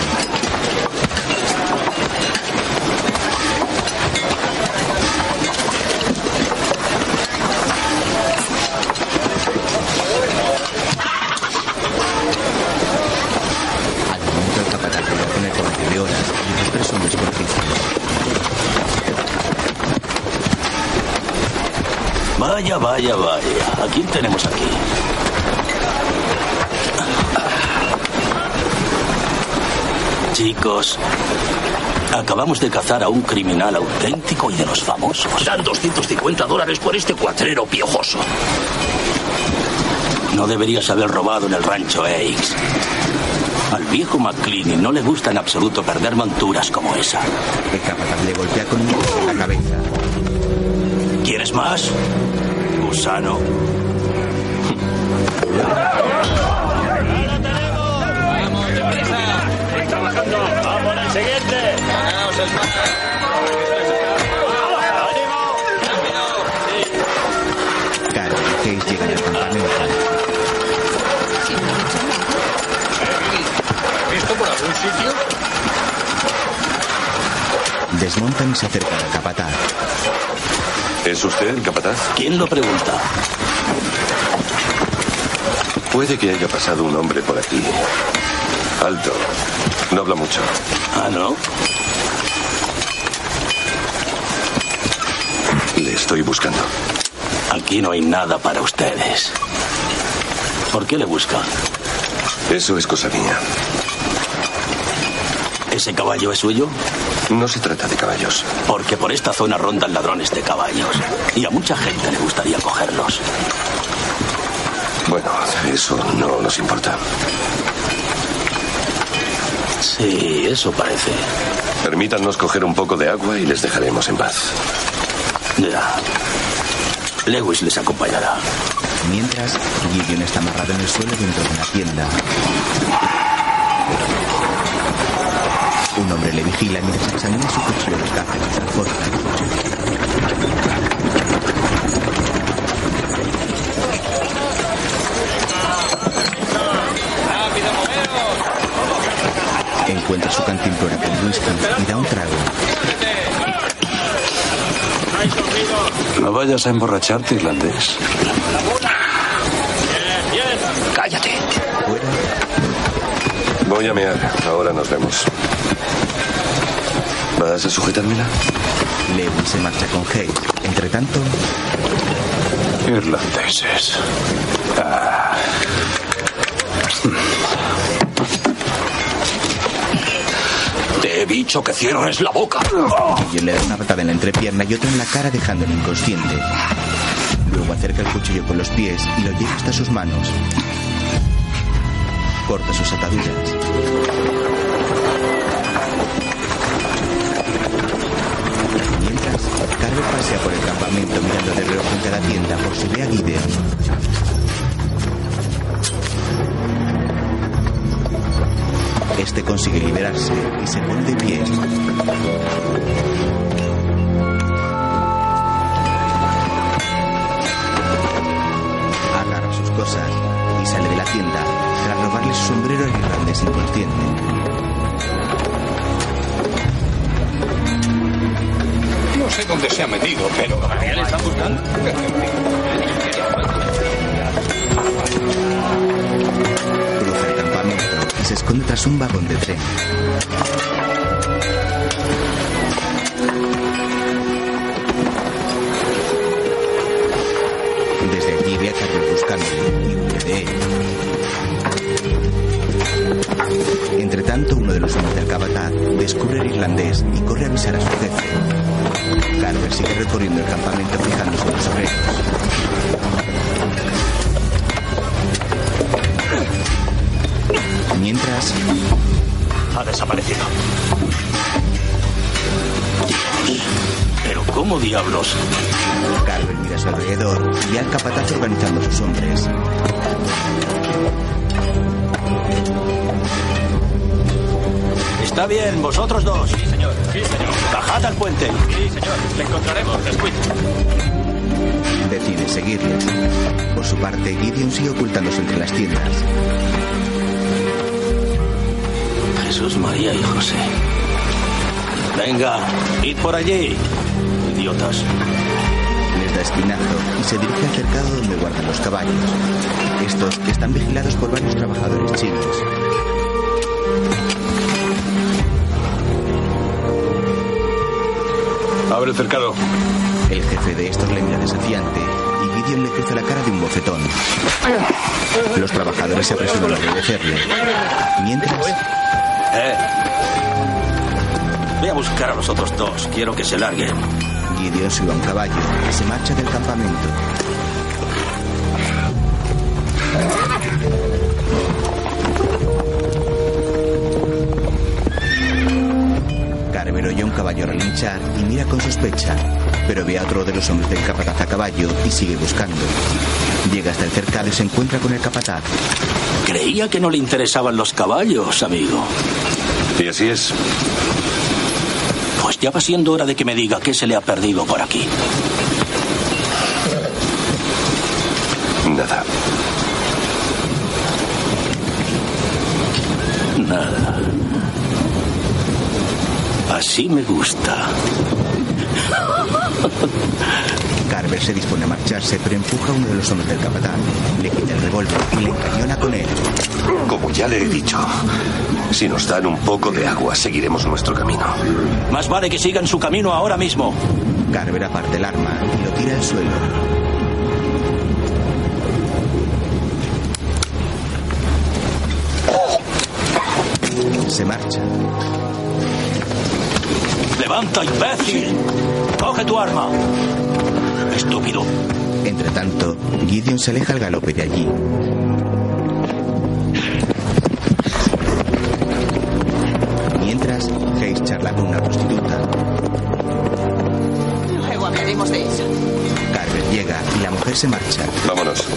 Al momento el capataz lo con el colegio de horas y los tres hombres cortistas. Vaya, vaya, vaya. ¿A quién tenemos aquí? Chicos, acabamos de cazar a un criminal auténtico y de los famosos. Dan 250 dólares por este cuatrero piojoso. No deberías haber robado en el rancho Aix. Al viejo McCleany no le gusta en absoluto perder monturas como esa. Le golpea con un la cabeza. ¿Quieres más? Gusano. Y llegan al campamento. Por algún sitio? Desmontan y se acercan al capataz. ¿Es usted el capataz? ¿Quién lo pregunta? Puede que haya pasado un hombre por aquí. Alto. No habla mucho. Ah, ¿no? Le estoy buscando. Aquí no hay nada para ustedes. ¿Por qué le buscan? Eso es cosa mía. ¿Ese caballo es suyo? No se trata de caballos. Porque por esta zona rondan ladrones de caballos. Y a mucha gente le gustaría cogerlos. Bueno, eso no nos importa. Sí, eso parece. Permítanos coger un poco de agua y les dejaremos en paz. Ya. Lewis les acompañará. Mientras, Gideon está amarrado en el suelo dentro de una tienda. Un hombre le vigila mientras examina su cuchillo de su alforja. Encuentra su cantimplora con whisky y da un trago. No vayas a emborracharte, irlandés. Cállate. Voy a mear. Ahora nos vemos. ¿Vas a sujetármela? Lewis se marcha con Hayes. Entre tanto, Irlandeses. Ah. Dicho que cierres la boca. Le da una patada en la entrepierna y otra en la cara dejándolo inconsciente. Luego acerca el cuchillo con los pies y lo lleva hasta sus manos. Corta sus ataduras. Mientras, Carver pasea por el campamento mirando de reojo en cada tienda por si ve a Gideon. Este consigue liberarse y se pone de pie. Agarra sus cosas y sale de la tienda tras robarle su sombrero al irlandés inconsciente. No sé dónde se ha metido, pero... ¿Ya le están buscando? Se un vagón de tren. Desde allí ve a Carver buscándole y huye de él. Entre tanto, uno de los hombres del capataz descubre al irlandés y corre a avisar a su jefe. Carver sigue recorriendo el campamento fijándose en los obreros. Ha desaparecido. Dios. Pero ¿cómo diablos? Carver mira a su alrededor y al capataz organizando a sus hombres. Está bien, vosotros dos. Sí, señor. Sí, señor. Bajad al puente. Sí, señor. Le encontraremos. Descuide. Decide seguirles. Por su parte, Gideon sigue ocultándose entre las tiendas. Jesús, María y José. Venga, id por allí. Idiotas. Les da espinazo y se dirige al cercado donde guardan los caballos. Estos están vigilados por varios trabajadores chinos. Abre el cercado. El jefe de estos le mira desafiante y Gideon le cruza la cara de un bofetón. Los trabajadores se apresuran a obedecerle. Mientras, Eh. Voy a buscar a los otros dos. Quiero que se larguen. Gideon sube a un caballo y se marcha del campamento. Carver oye a un caballo relinchar y mira con sospecha, pero ve a otro de los hombres del capataz a caballo y sigue buscando. Llega hasta el cercado y se encuentra con el capataz. Creía que no le interesaban los caballos, amigo. Y así es. Pues ya va siendo hora de que me diga qué se le ha perdido por aquí. Nada. Nada. Así me gusta. Carver se dispone a marcharse, pero empuja a uno de los hombres del capitán. Le quita el revólver y le encañona con él. Como ya le he dicho, si nos dan un poco de agua, seguiremos nuestro camino. Más vale que sigan su camino ahora mismo. Carver aparte el arma y lo tira al suelo. Se marcha. ¡Levanta, imbécil! ¡Coge tu arma! ¡Estúpido! Entre tanto, Gideon se aleja al galope de allí. Mientras, Hayes charla con una prostituta. Luego hablaremos de eso. Carver llega y la mujer se marcha. Vámonos.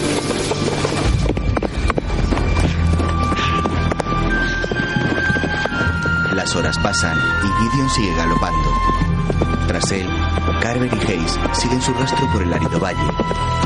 Las horas pasan y Gideon sigue galopando. Tras él, Carver y Hayes siguen su rastro por el árido valle.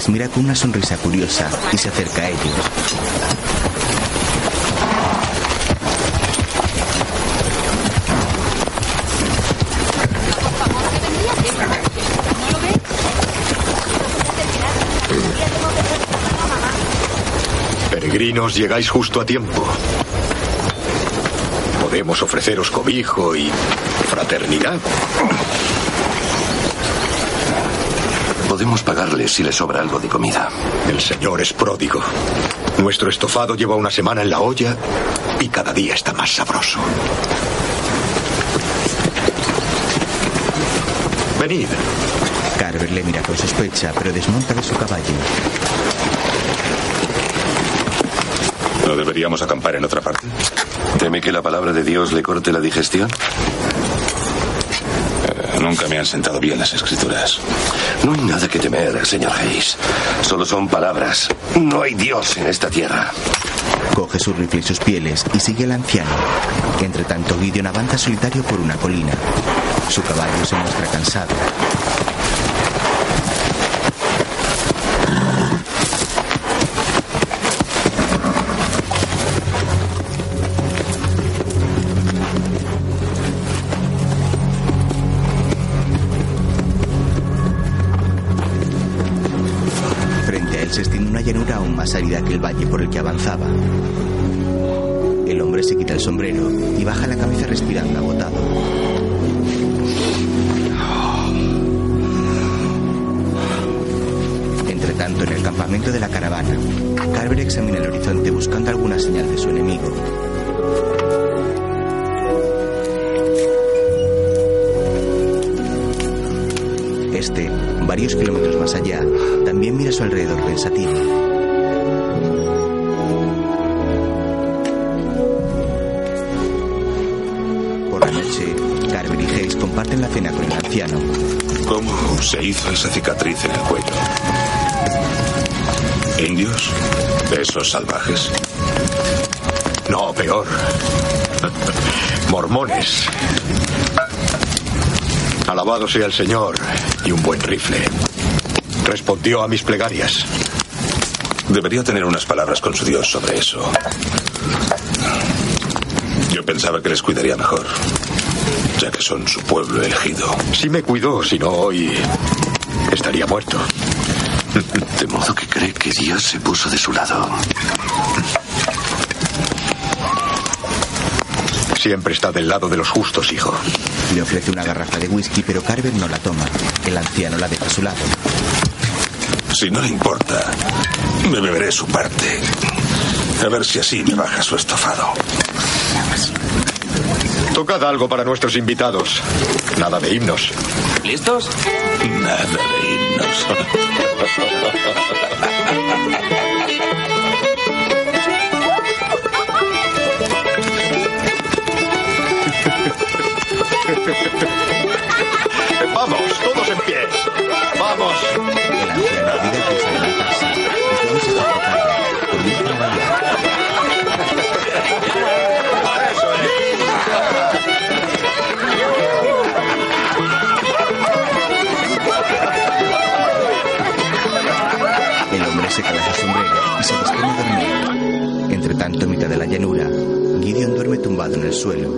Les mira con una sonrisa curiosa y se acerca a ellos. Peregrinos, llegáis justo a tiempo. Podemos ofreceros cobijo y fraternidad. Podemos pagarles si les sobra algo de comida. El señor es pródigo. Nuestro estofado lleva una semana en la olla y cada día está más sabroso. Venid. Carver le mira con sospecha, pero desmonta de su caballo. ¿No deberíamos acampar en otra parte? ¿Teme que la palabra de Dios le corte la digestión? Nunca me han sentado bien las escrituras. No hay nada que temer, señor Hayes. Solo son palabras. No hay Dios en esta tierra. Coge su rifle y sus pieles y sigue al anciano. Entre tanto, Gideon avanza solitario por una colina. Su caballo se muestra cansado. Más árida que el valle por el que avanzaba. El hombre se quita el sombrero y baja la cabeza respirando agotado. Entre tanto, en el campamento de la caravana, Carver examina el horizonte buscando alguna señal de su enemigo. Este, varios kilómetros más allá, también mira su alrededor pensativo. Cena con el anciano. ¿Cómo se hizo esa cicatriz en el cuello? ¿Indios? ¿Esos salvajes? No, peor. Mormones. Alabado sea el Señor y un buen rifle. Respondió a mis plegarias. Debería tener unas palabras con su Dios sobre eso. Yo pensaba que les cuidaría mejor, ya que son su pueblo elegido. Sí me cuidó, si no hoy estaría muerto. De modo que cree que Dios se puso de su lado. Siempre está del lado de los justos, hijo. Le ofrece una garrafa de whisky, pero Carver no la toma. El anciano la deja a su lado. Si no le importa, me beberé su parte. A ver si así me baja su estofado. Tocad algo para nuestros invitados. Nada de himnos. ¿Listos? Nada de himnos. suelo.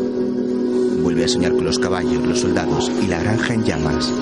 Vuelve a soñar con los caballos, los soldados y la granja en llamas.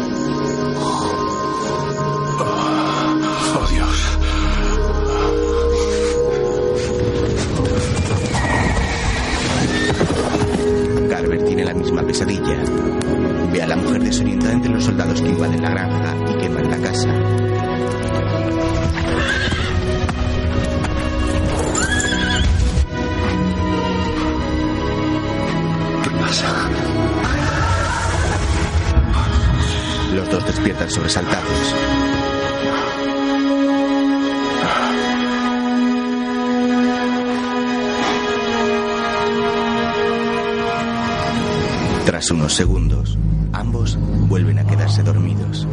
Segundos, ambos vuelven a quedarse dormidos.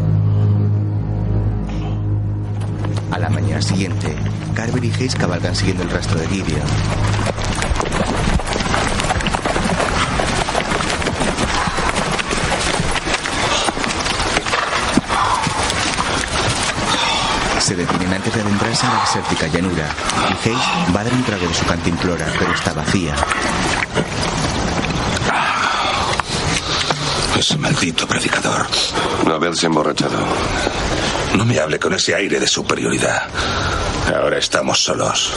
A la mañana siguiente, Carver y Hayes cabalgan siguiendo el rastro de Gideon. Se detienen antes de adentrarse en la desértica llanura y Hayes va a dar un trago de su cantimplora, pero está vacía. Ese maldito predicador. No haberse emborrachado. No me hable con ese aire de superioridad. Ahora estamos solos.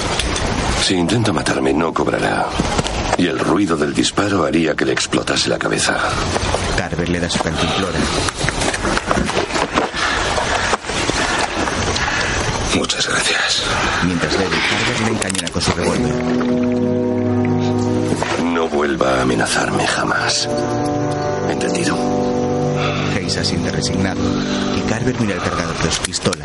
Si intenta matarme, no cobrará. Y el ruido del disparo haría que le explotase la cabeza. Carver le da su cantimplora. Muchas gracias. Mientras bebe, Carver le encañona con su revólver. No vuelva a amenazarme jamás. ¿Entendido? Hayes asiente resignado y Carver mira el cargador de su pistola.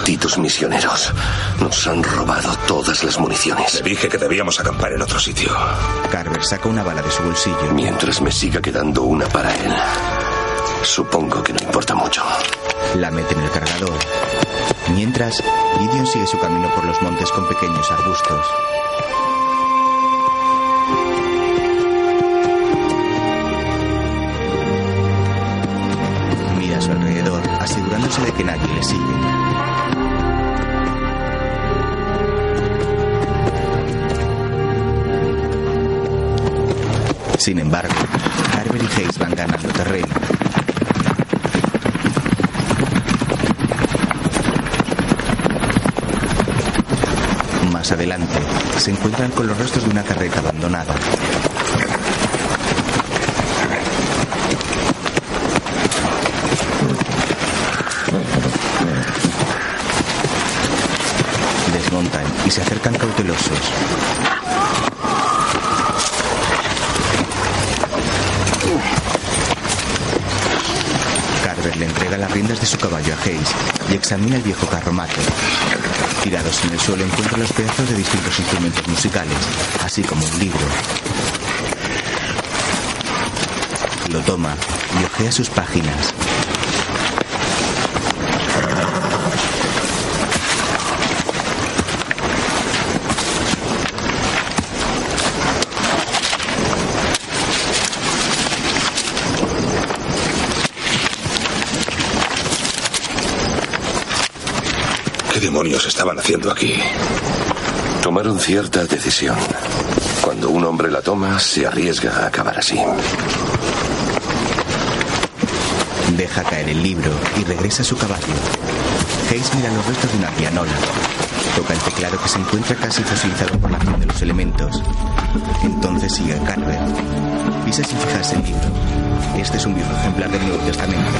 Malditos misioneros. Nos han robado todas las municiones. Le dije que debíamos acampar en otro sitio. Carver saca una bala de su bolsillo. Mientras me siga quedando una para él. Supongo que no importa mucho. La mete en el cargador. Mientras, Gideon sigue su camino por los montes con pequeños arbustos. Mira a su alrededor, asegurándose de que nadie le sigue. Sin embargo, Carver y Hayes van ganando terreno. Más adelante, se encuentran con los restos de una carreta abandonada. Desmontan y se acercan cautelosos. Carver le entrega las riendas de su caballo a Hayes y examina el viejo carromato. Tirados en el suelo encuentra los pedazos de distintos instrumentos musicales, así como un libro. Lo toma y ojea sus páginas. ¿Qué demonios estaban haciendo aquí? Tomaron cierta decisión. Cuando un hombre la toma, se arriesga a acabar así. Deja caer el libro y regresa a su caballo. Hayes mira los restos de una pianola. Toca el teclado que se encuentra casi fosilizado por la acción de los elementos. Entonces sigue a Carver. Pisa sin fijarse el libro. Este es un viejo ejemplar del Nuevo Testamento.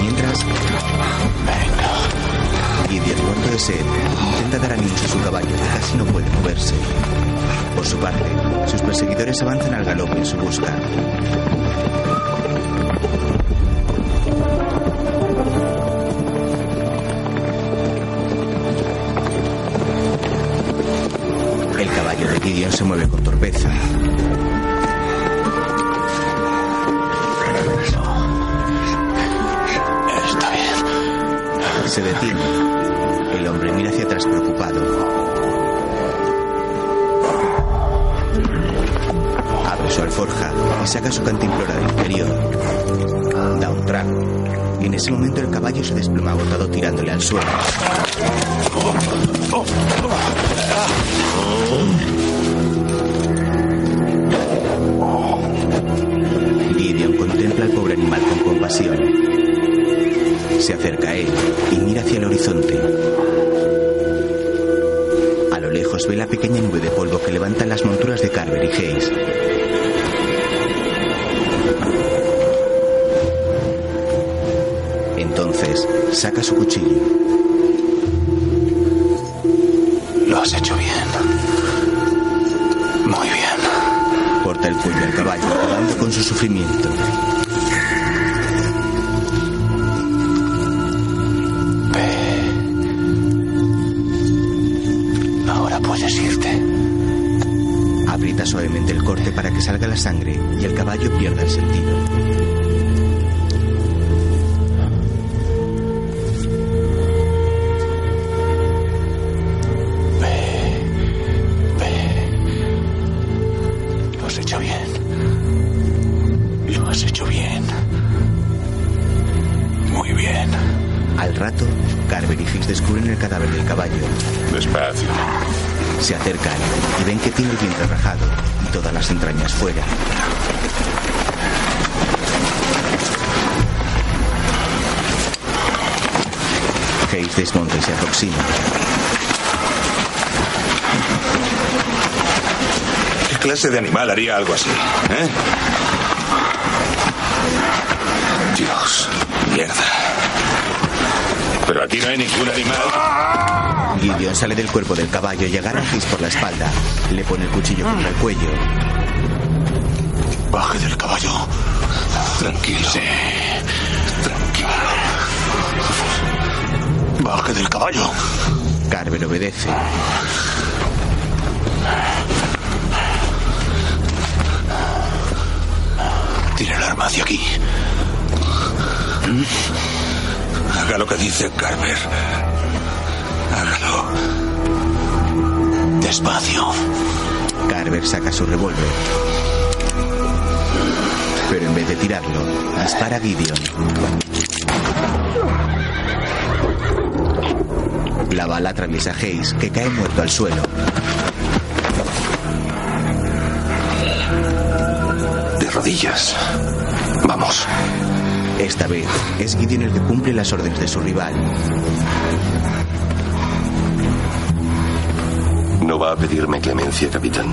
Mientras. Gideon, muerto de sed, intenta dar ánimos a su caballo que casi no puede moverse. Por su parte, sus perseguidores avanzan al galope en su busca. El caballo de Gideon se mueve con torpeza. Está bien. Se detiene. El hombre mira hacia atrás preocupado. Abre su alforja y saca su cantimplora del interior. Da un trago. En ese momento el caballo se desploma agotado tirándole al suelo. Gideon contempla al pobre animal con compasión. Se acerca a él y mira hacia el horizonte. Ve la pequeña nube de polvo que levantan las monturas de Carver y Hayes. Entonces saca su cuchillo. Lo has hecho bien. Muy bien. Corta el cuello al caballo, acabando con su sufrimiento. Corte para que salga la sangre y el caballo pierda el sentido. Desmonta y se aproxima. ¿Qué clase de animal haría algo así? ¿Eh? Dios, mierda. Pero aquí no hay ningún animal. Gideon sale del cuerpo del caballo y agarra a Hayes por la espalda. Le pone el cuchillo contra el cuello. Baje del caballo. Tranquilo. Sí. Baje del caballo. Carver obedece. Tira el arma hacia aquí. Haga lo que dice Carver. Hágalo. Despacio. Carver saca su revólver. Pero en vez de tirarlo, dispara a Gideon. La bala atraviesa a Hayes, que cae muerto al suelo. De rodillas. Vamos. Esta vez es Gideon el que cumple las órdenes de su rival. No va a pedirme clemencia, capitán.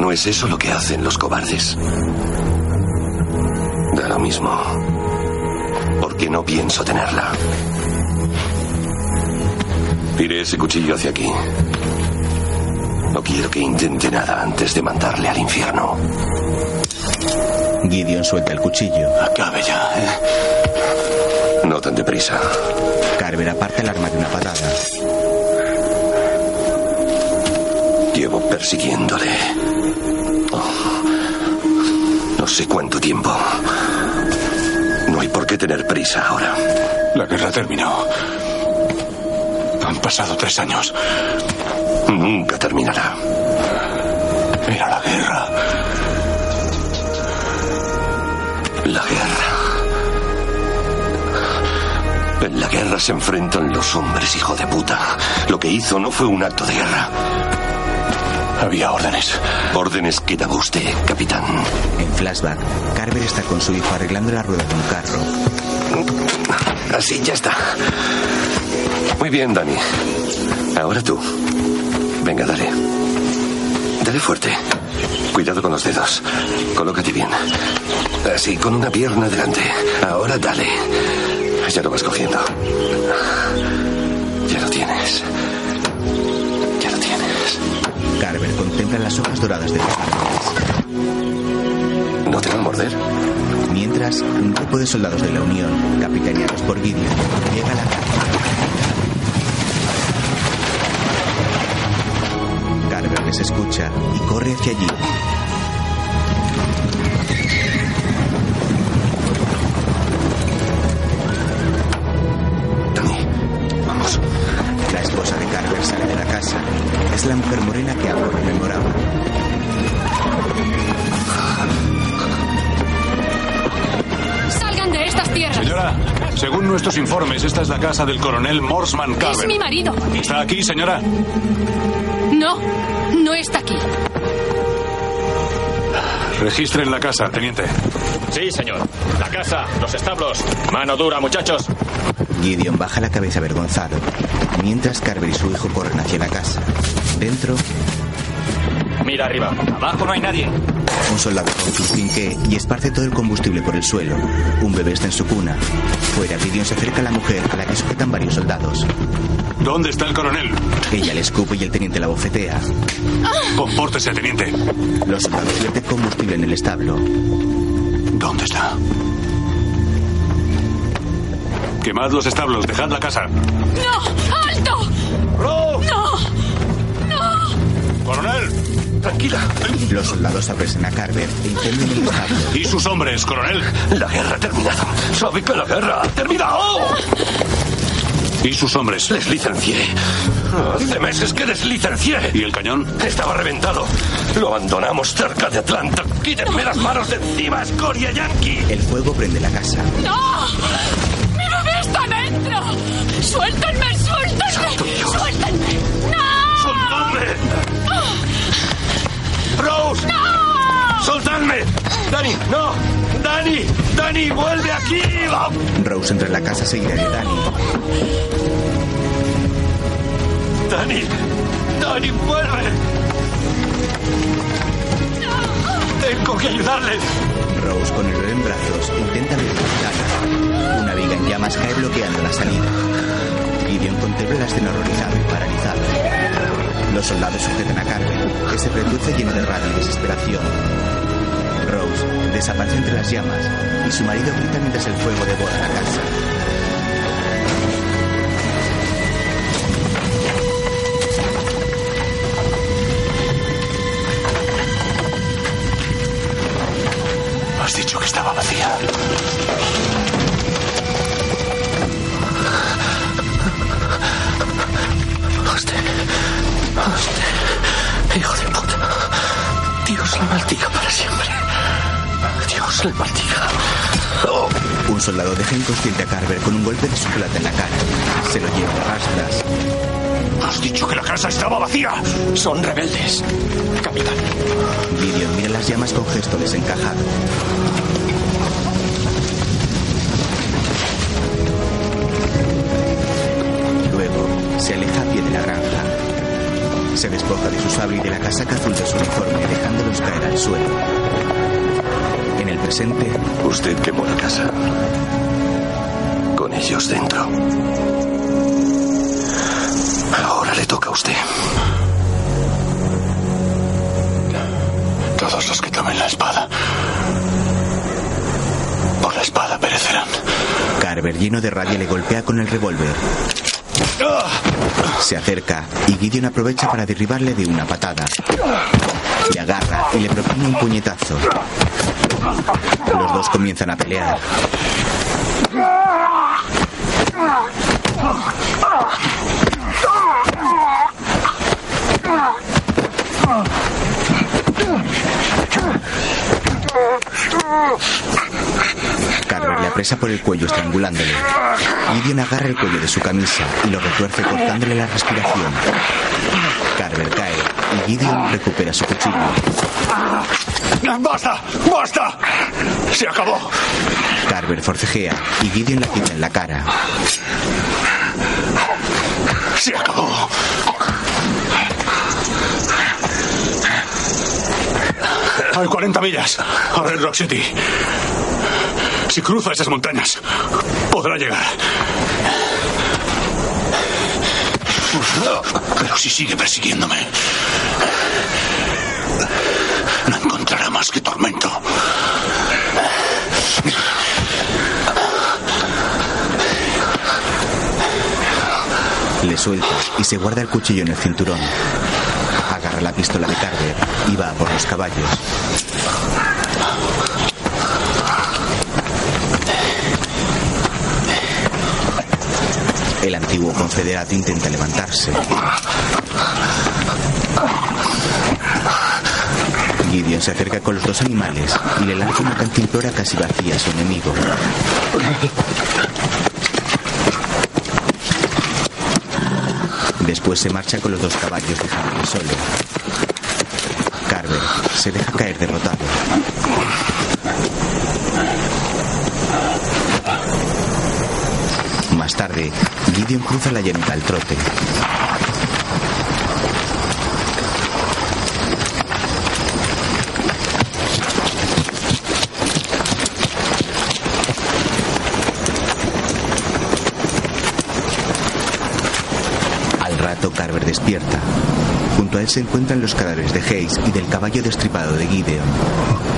¿No es eso lo que hacen los cobardes? Da lo mismo. Porque no pienso tenerla. Iré ese cuchillo hacia aquí. No quiero que intente nada antes de mandarle al infierno. Gideon suelta el cuchillo. Acabe ya, ¿eh? No tan deprisa. Carver aparta el arma de una patada. Llevo persiguiéndole. Oh, no sé cuánto tiempo. No hay por qué tener prisa ahora. La guerra terminó. Pasado tres años. Nunca terminará. Era la guerra. La guerra. En la guerra se enfrentan los hombres, hijo de puta. Lo que hizo no fue un acto de guerra. Había órdenes. Órdenes que daba usted, capitán. En flashback, Carver está con su hijo arreglando la rueda de un carro. Así ya está. Muy bien, Dani. Ahora tú. Venga, dale. Dale fuerte. Cuidado con los dedos. Colócate bien. Así, con una pierna delante. Ahora dale. Ya lo vas cogiendo. Ya lo tienes. Ya lo tienes. Carver contempla las hojas doradas de los árboles. ¿No te van a morder? Mientras, un grupo de soldados de la Unión, capitaneados por Gideon, llega a la calle. las escucha y corre hacia allí. La esposa de Carver sale de la casa. Es la mujer morena que Apolo rememoraba. ¡Salgan de estas tierras! Señora, según nuestros informes, esta es la casa del coronel Morsman Carver. Es mi marido. ¿Está aquí, señora? No no está aquí. Registren la casa, teniente. Sí, señor. La casa, los establos. Mano dura, muchachos. Gideon baja la cabeza avergonzado, mientras Carver y su hijo corren hacia la casa. Dentro, Mira arriba. Abajo no hay nadie. Un soldado con un finque y esparce todo el combustible por el suelo. Un bebé está en su cuna. Fuera, Gideon se acerca a la mujer a la que sujetan varios soldados. ¿Dónde está el coronel? Ella le escupe y el teniente la bofetea. Compórtese, teniente. Los soldados vierten combustible en el establo. ¿Dónde está? Quemad los establos, dejad la casa. ¡No! ¡Alto! Tranquila. Los soldados apresan a Carver e incendian el establo. ¿Y sus hombres, coronel? La guerra ha terminado. Sabe que la guerra ha terminado. ¿Y sus hombres? Les licencié. Hace meses que les licencié. ¿Y el cañón? Estaba reventado. Lo abandonamos cerca de Atlanta. Quítenme las manos de encima, escoria yankee. El fuego prende la casa. ¡No! ¡Mi bebé está dentro! ¡Suéltenme, suéltenme! ¡Suéltenme! ¡No! ¡Soltadme! ¡Rose! ¡No! ¡Soltadme! ¡Dani! ¡No! ¡Dani! ¡Dani! ¡Vuelve aquí! Rose entra en la casa seguida de Danny. ¡Dani! ¡Dani, vuelve! ¡Tengo que ayudarles! Rose, con el bebé en brazos, intenta abrir la ventana. Una viga en llamas cae bloqueando la salida. Gideon contempla la escena horrorizado y paralizado. Los soldados sujetan a que se reduce lleno de rabia y desesperación. Rose desaparece entre las llamas y su marido grita mientras el fuego devora la casa. Inconsciente a Carver con un golpe de su plata en la cara. Se lo lleva a rastras. Has dicho que la casa estaba vacía. Son rebeldes. Capitán. Gideon mira las llamas con gesto desencajado. Luego se aleja a pie de la granja. Se despoja de su sable y de la casaca azul de su uniforme, dejándolos caer al suelo. En el presente, Usted quemó la casa. Ellos dentro. Ahora le toca a usted. Todos los que tomen la espada. Por la espada perecerán. Carver, lleno de rabia, le golpea con el revólver. Se acerca y Gideon aprovecha para derribarle de una patada. Le agarra y le propone un puñetazo. Los dos comienzan a pelear. Carver le apresa por el cuello estrangulándole. Gideon agarra el cuello de su camisa y lo retuerce cortándole la respiración. Carver cae y Gideon recupera su cuchillo. ¡Basta! ¡Basta! ¡Se acabó! Carver forcejea y Gideon la quita en la cara. ¡Se acabó! Hay 40 millas a Red Rock City. Si cruza esas montañas, podrá llegar. Pero si sigue persiguiéndome, no encontrará más que tormento. Le suelta y se guarda el cuchillo en el cinturón. Agarra la pistola de Carver y va por los caballos. El antiguo confederado intenta levantarse. Gideon se acerca con los dos animales y le lanza una cantimplora casi vacía a su enemigo. Después se marcha con los dos caballos dejándole solo. Se deja caer derrotado. Más tarde, Gideon cruza la llanura al trote. Al rato, Carver despierta. A él se encuentran los cadáveres de Hayes y del caballo destripado de Gideon.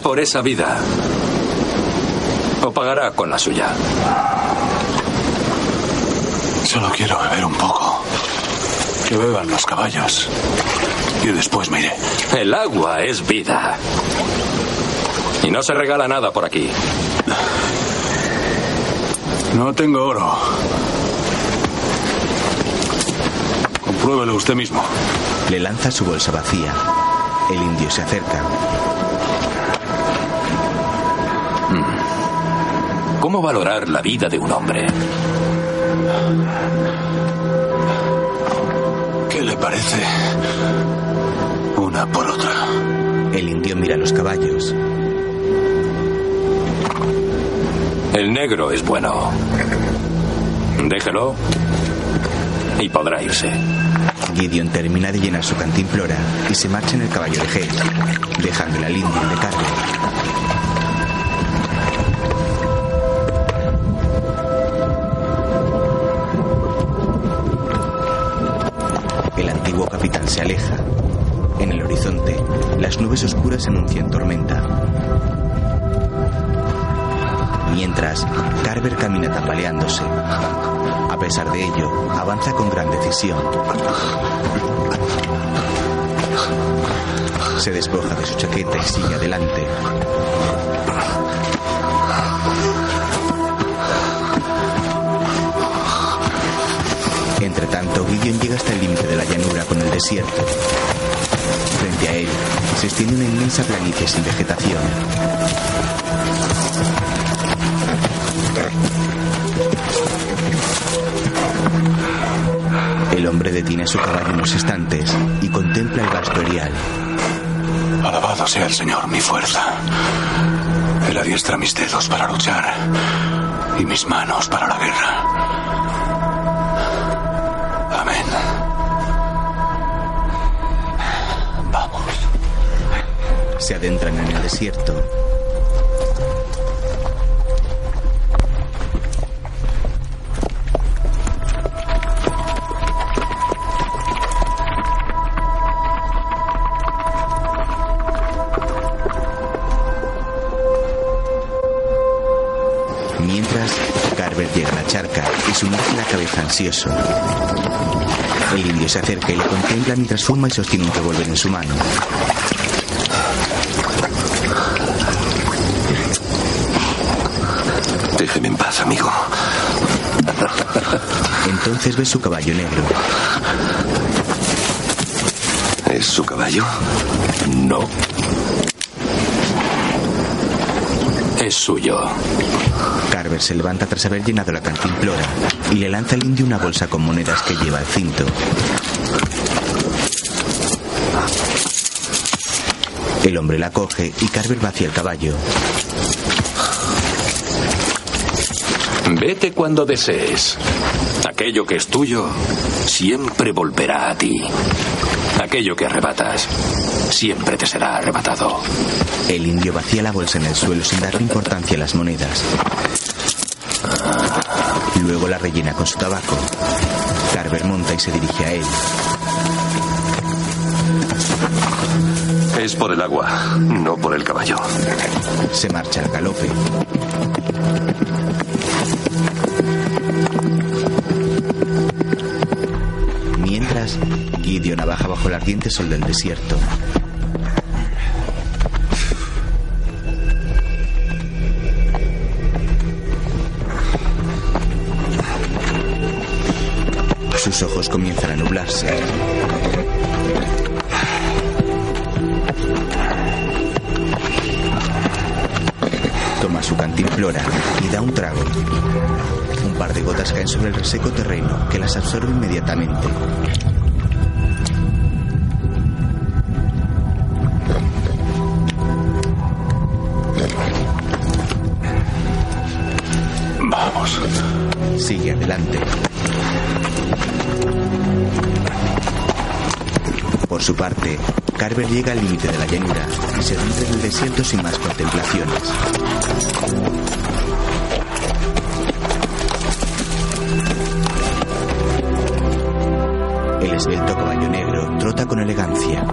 Por esa vida. O pagará con la suya. Solo quiero beber un poco. Que beban los caballos. Y después me iré. El agua es vida. Y no se regala nada por aquí. No tengo oro. Compruébelo usted mismo. Le lanza su bolsa vacía. El indio se acerca. ¿Cómo valorar la vida de un hombre? ¿Qué le parece? Una por otra. El indio mira los caballos. El negro es bueno. Déjelo y podrá irse. Gideon termina de llenar su cantimplora y se marcha en el caballo de Hayes, dejándole al indio de carne. Aleja. En el horizonte, las nubes oscuras anuncian tormenta. Mientras, Carver camina tambaleándose. A pesar de ello, avanza con gran decisión. Se despoja de su chaqueta y sigue adelante. Entre tanto, Gideon llega hasta el límite de la con el desierto. Frente a él se extiende una inmensa planicie sin vegetación. El hombre detiene su caballo unos instantes y contempla el vasto erial. Alabado sea el Señor, mi fuerza. Él adiestra mis dedos para luchar y mis manos para la guerra. Se adentran en el desierto. Mientras, Carver llega a la charca y sumerge la cabeza ansioso. El indio se acerca y le contempla mientras fuma y sostiene un revólver en su mano. Déjeme en paz, amigo. Entonces ve su caballo negro. ¿Es su caballo? No. Es suyo. Carver se levanta tras haber llenado la cantimplora y le lanza al indio una bolsa con monedas que lleva al cinto. El hombre la coge y Carver va hacia el caballo. Vete cuando desees. Aquello que es tuyo siempre volverá a ti. Aquello que arrebatas siempre te será arrebatado. El indio vacía la bolsa en el suelo sin darle importancia a las monedas. Luego la rellena con su tabaco. Carver monta y se dirige a él. Es por el agua, no por el caballo. Se marcha al galope. Gideon baja bajo el ardiente sol del desierto. Sus ojos comienzan a nublarse. Toma su cantimplora y da un trago. Un par de gotas caen sobre el reseco terreno que las absorbe inmediatamente. Sigue adelante. Por su parte, Carver llega al límite de la llanura y se adentra en el desierto sin más contemplaciones. El esbelto caballo negro trota con elegancia.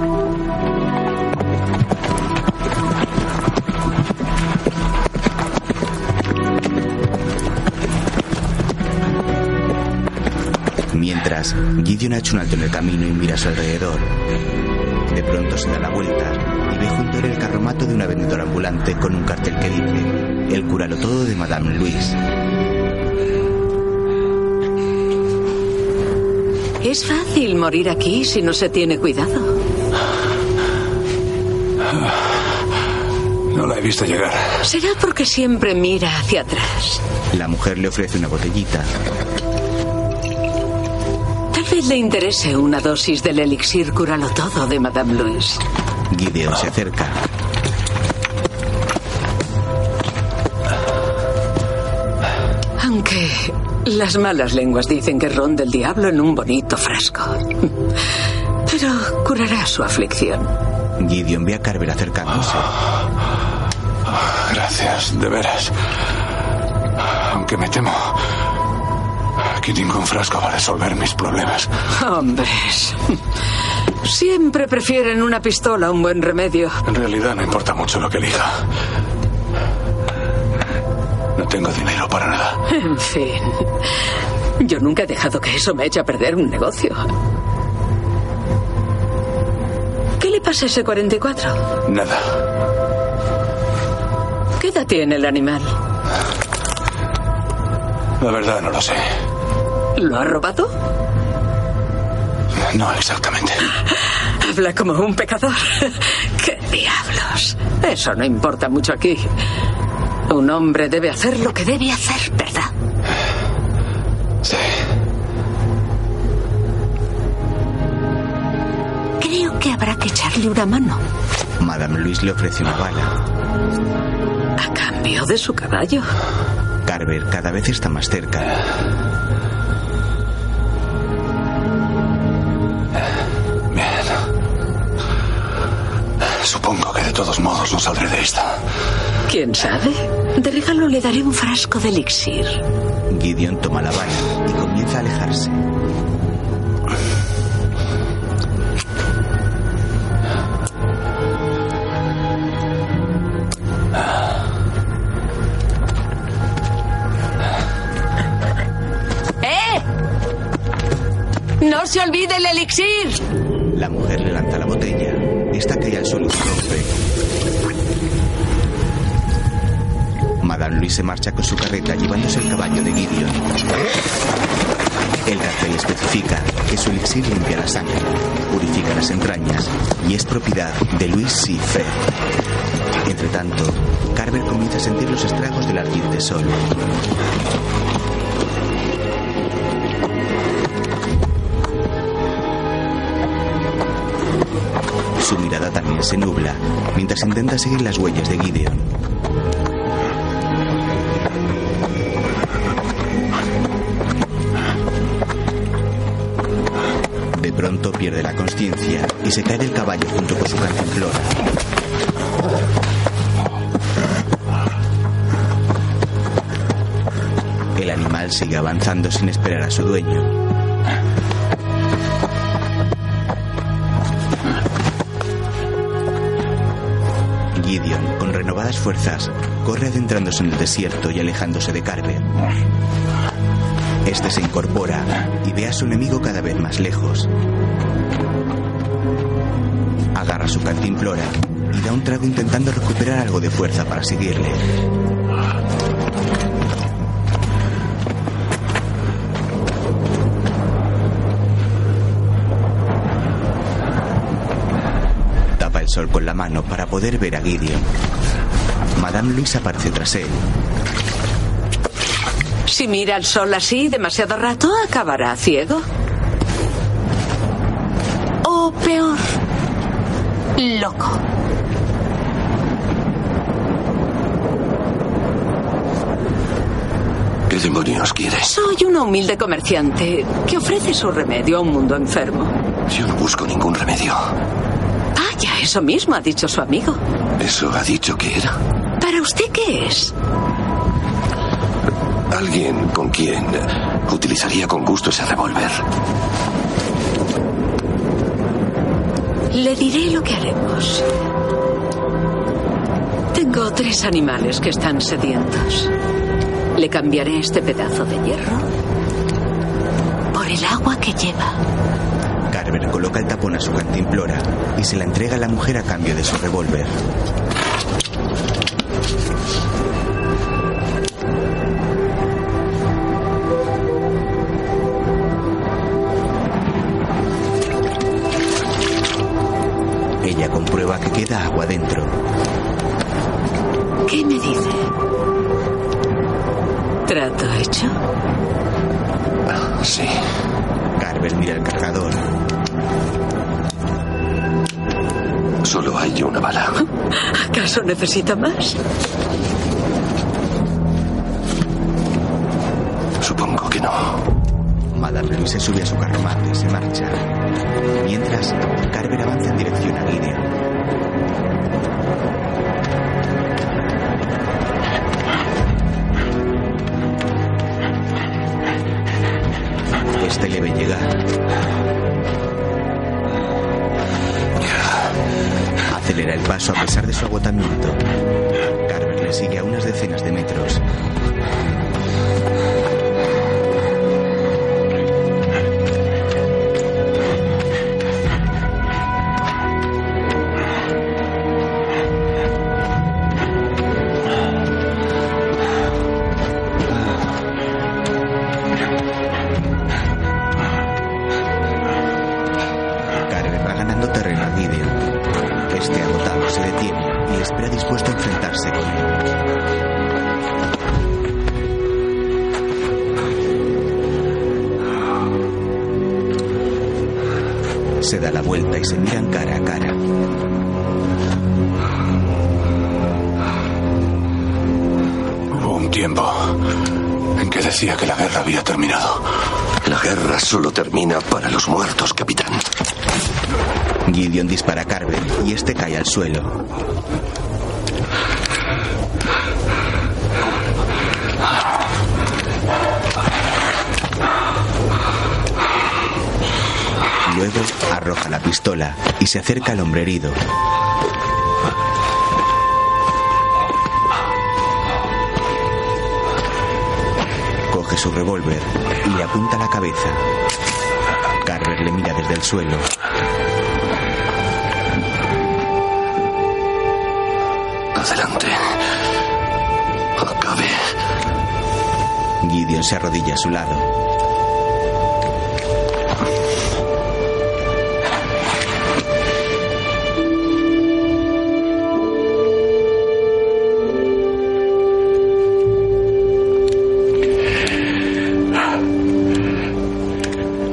Mientras, Gideon ha hecho un alto en el camino y mira a su alrededor. De pronto se da la vuelta y ve junto a él el carromato de una vendedora ambulante con un cartel que dice El curalo todo de Madame Louise. Es fácil morir aquí si no se tiene cuidado. No la he visto llegar. Será porque siempre mira hacia atrás. La mujer le ofrece una botellita. Vez le interese una dosis del elixir Cúralo Todo de Madame Louise. Gideon se acerca. Aunque las malas lenguas dicen que ron del diablo en un bonito frasco. Pero curará su aflicción. Gideon ve a Carver acercándose. Gracias, de veras. Aunque me temo que ningún frasco va a resolver mis problemas. Hombres. Siempre prefieren una pistola a un buen remedio. En realidad no importa mucho lo que elija. No tengo dinero para nada. En fin. Yo nunca he dejado que eso me eche a perder un negocio. ¿Qué le pasa a ese 44? Nada. ¿Qué edad tiene el animal? La verdad no lo sé. ¿Lo ha robado? No exactamente. Habla como un pecador. ¡Qué diablos! Eso no importa mucho aquí. Un hombre debe hacer lo que debe hacer, ¿verdad? Sí. Creo que habrá que echarle una mano. Madame Louise le ofrece una bala. ¿A cambio de su caballo? Carver cada vez está más cerca. De todos modos no saldré de esta. ¿Quién sabe? De regalo le daré un frasco de elixir. Gideon toma la bala y comienza a alejarse. ¡Eh! ¡No se olvide el elixir! La mujer le lanza la botella. Esta cae al suelo. Madame Louise se marcha con su carreta llevándose el caballo de Gideon. El cartel especifica que su elixir limpia la sangre, purifica las entrañas y es propiedad de Louis C. Entre tanto, Carver comienza a sentir los estragos del ardiente sol. Se nubla mientras intenta seguir las huellas de Gideon. De pronto pierde la conciencia y se cae del caballo junto con su cantinflora. El animal sigue avanzando sin esperar a su dueño. Corre adentrándose en el desierto y alejándose de Carver. Este se incorpora y ve a su enemigo cada vez más lejos. Agarra su cantimplora y da un trago intentando recuperar algo de fuerza para seguirle. Tapa el sol con la mano para poder ver a Gideon. Madame Louise aparece tras él. Si mira el sol así demasiado rato, acabará ciego. O peor, loco. ¿Qué demonios quieres? Soy una humilde comerciante que ofrece su remedio a un mundo enfermo. Yo no busco ningún remedio. Vaya, eso mismo ha dicho su amigo. ¿Eso ha dicho que era? ¿Para usted qué es? Alguien con quien utilizaría con gusto ese revólver. Le diré lo que haremos. Tengo tres animales que están sedientos. Le cambiaré este pedazo de hierro por el agua que lleva. Carver coloca el tapón a su cantimplora y se la entrega a la mujer a cambio de su revólver. Comprueba que queda agua dentro. ¿Qué me dice? ¿Trato hecho? Sí. Carver mira el cargador. Solo hay una bala. ¿Acaso necesita más? Supongo que no. Madame se sube a su carromante y se marcha. Mientras, Carver avanza en dirección a Gideon. Este le ve llegar. Acelera el paso a pesar de su agotamiento. Suelo. Luego arroja la pistola y se acerca al hombre herido. Coge su revólver y le apunta la cabeza. Carver le mira desde el suelo. Adelante. Acabe. Gideon se arrodilla a su lado.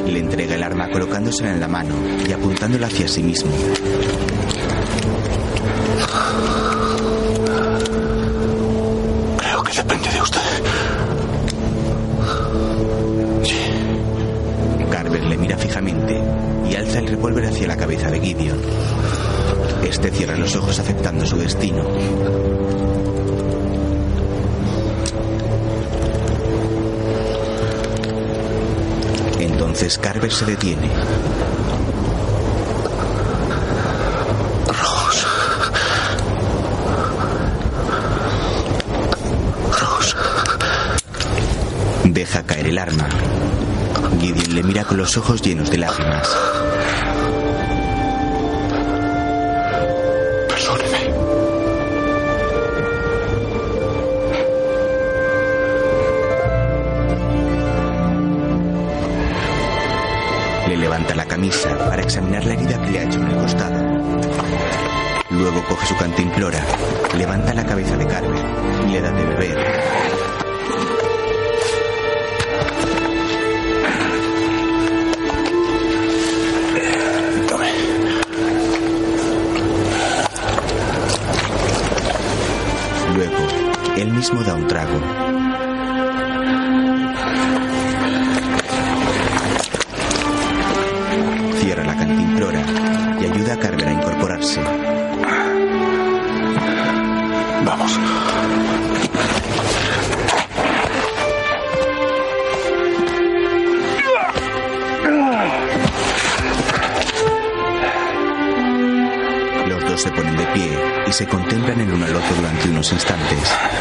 Le entrega el arma colocándosela en la mano y apuntándola hacia sí mismo. Entonces Carver se detiene. Rose. Rose. Deja caer el arma. Gideon le mira con los ojos llenos de lágrimas. Para examinar la herida que le ha hecho en el costado. Luego coge su cantimplora, levanta la cabeza de Carver y le da de beber. Unos instantes.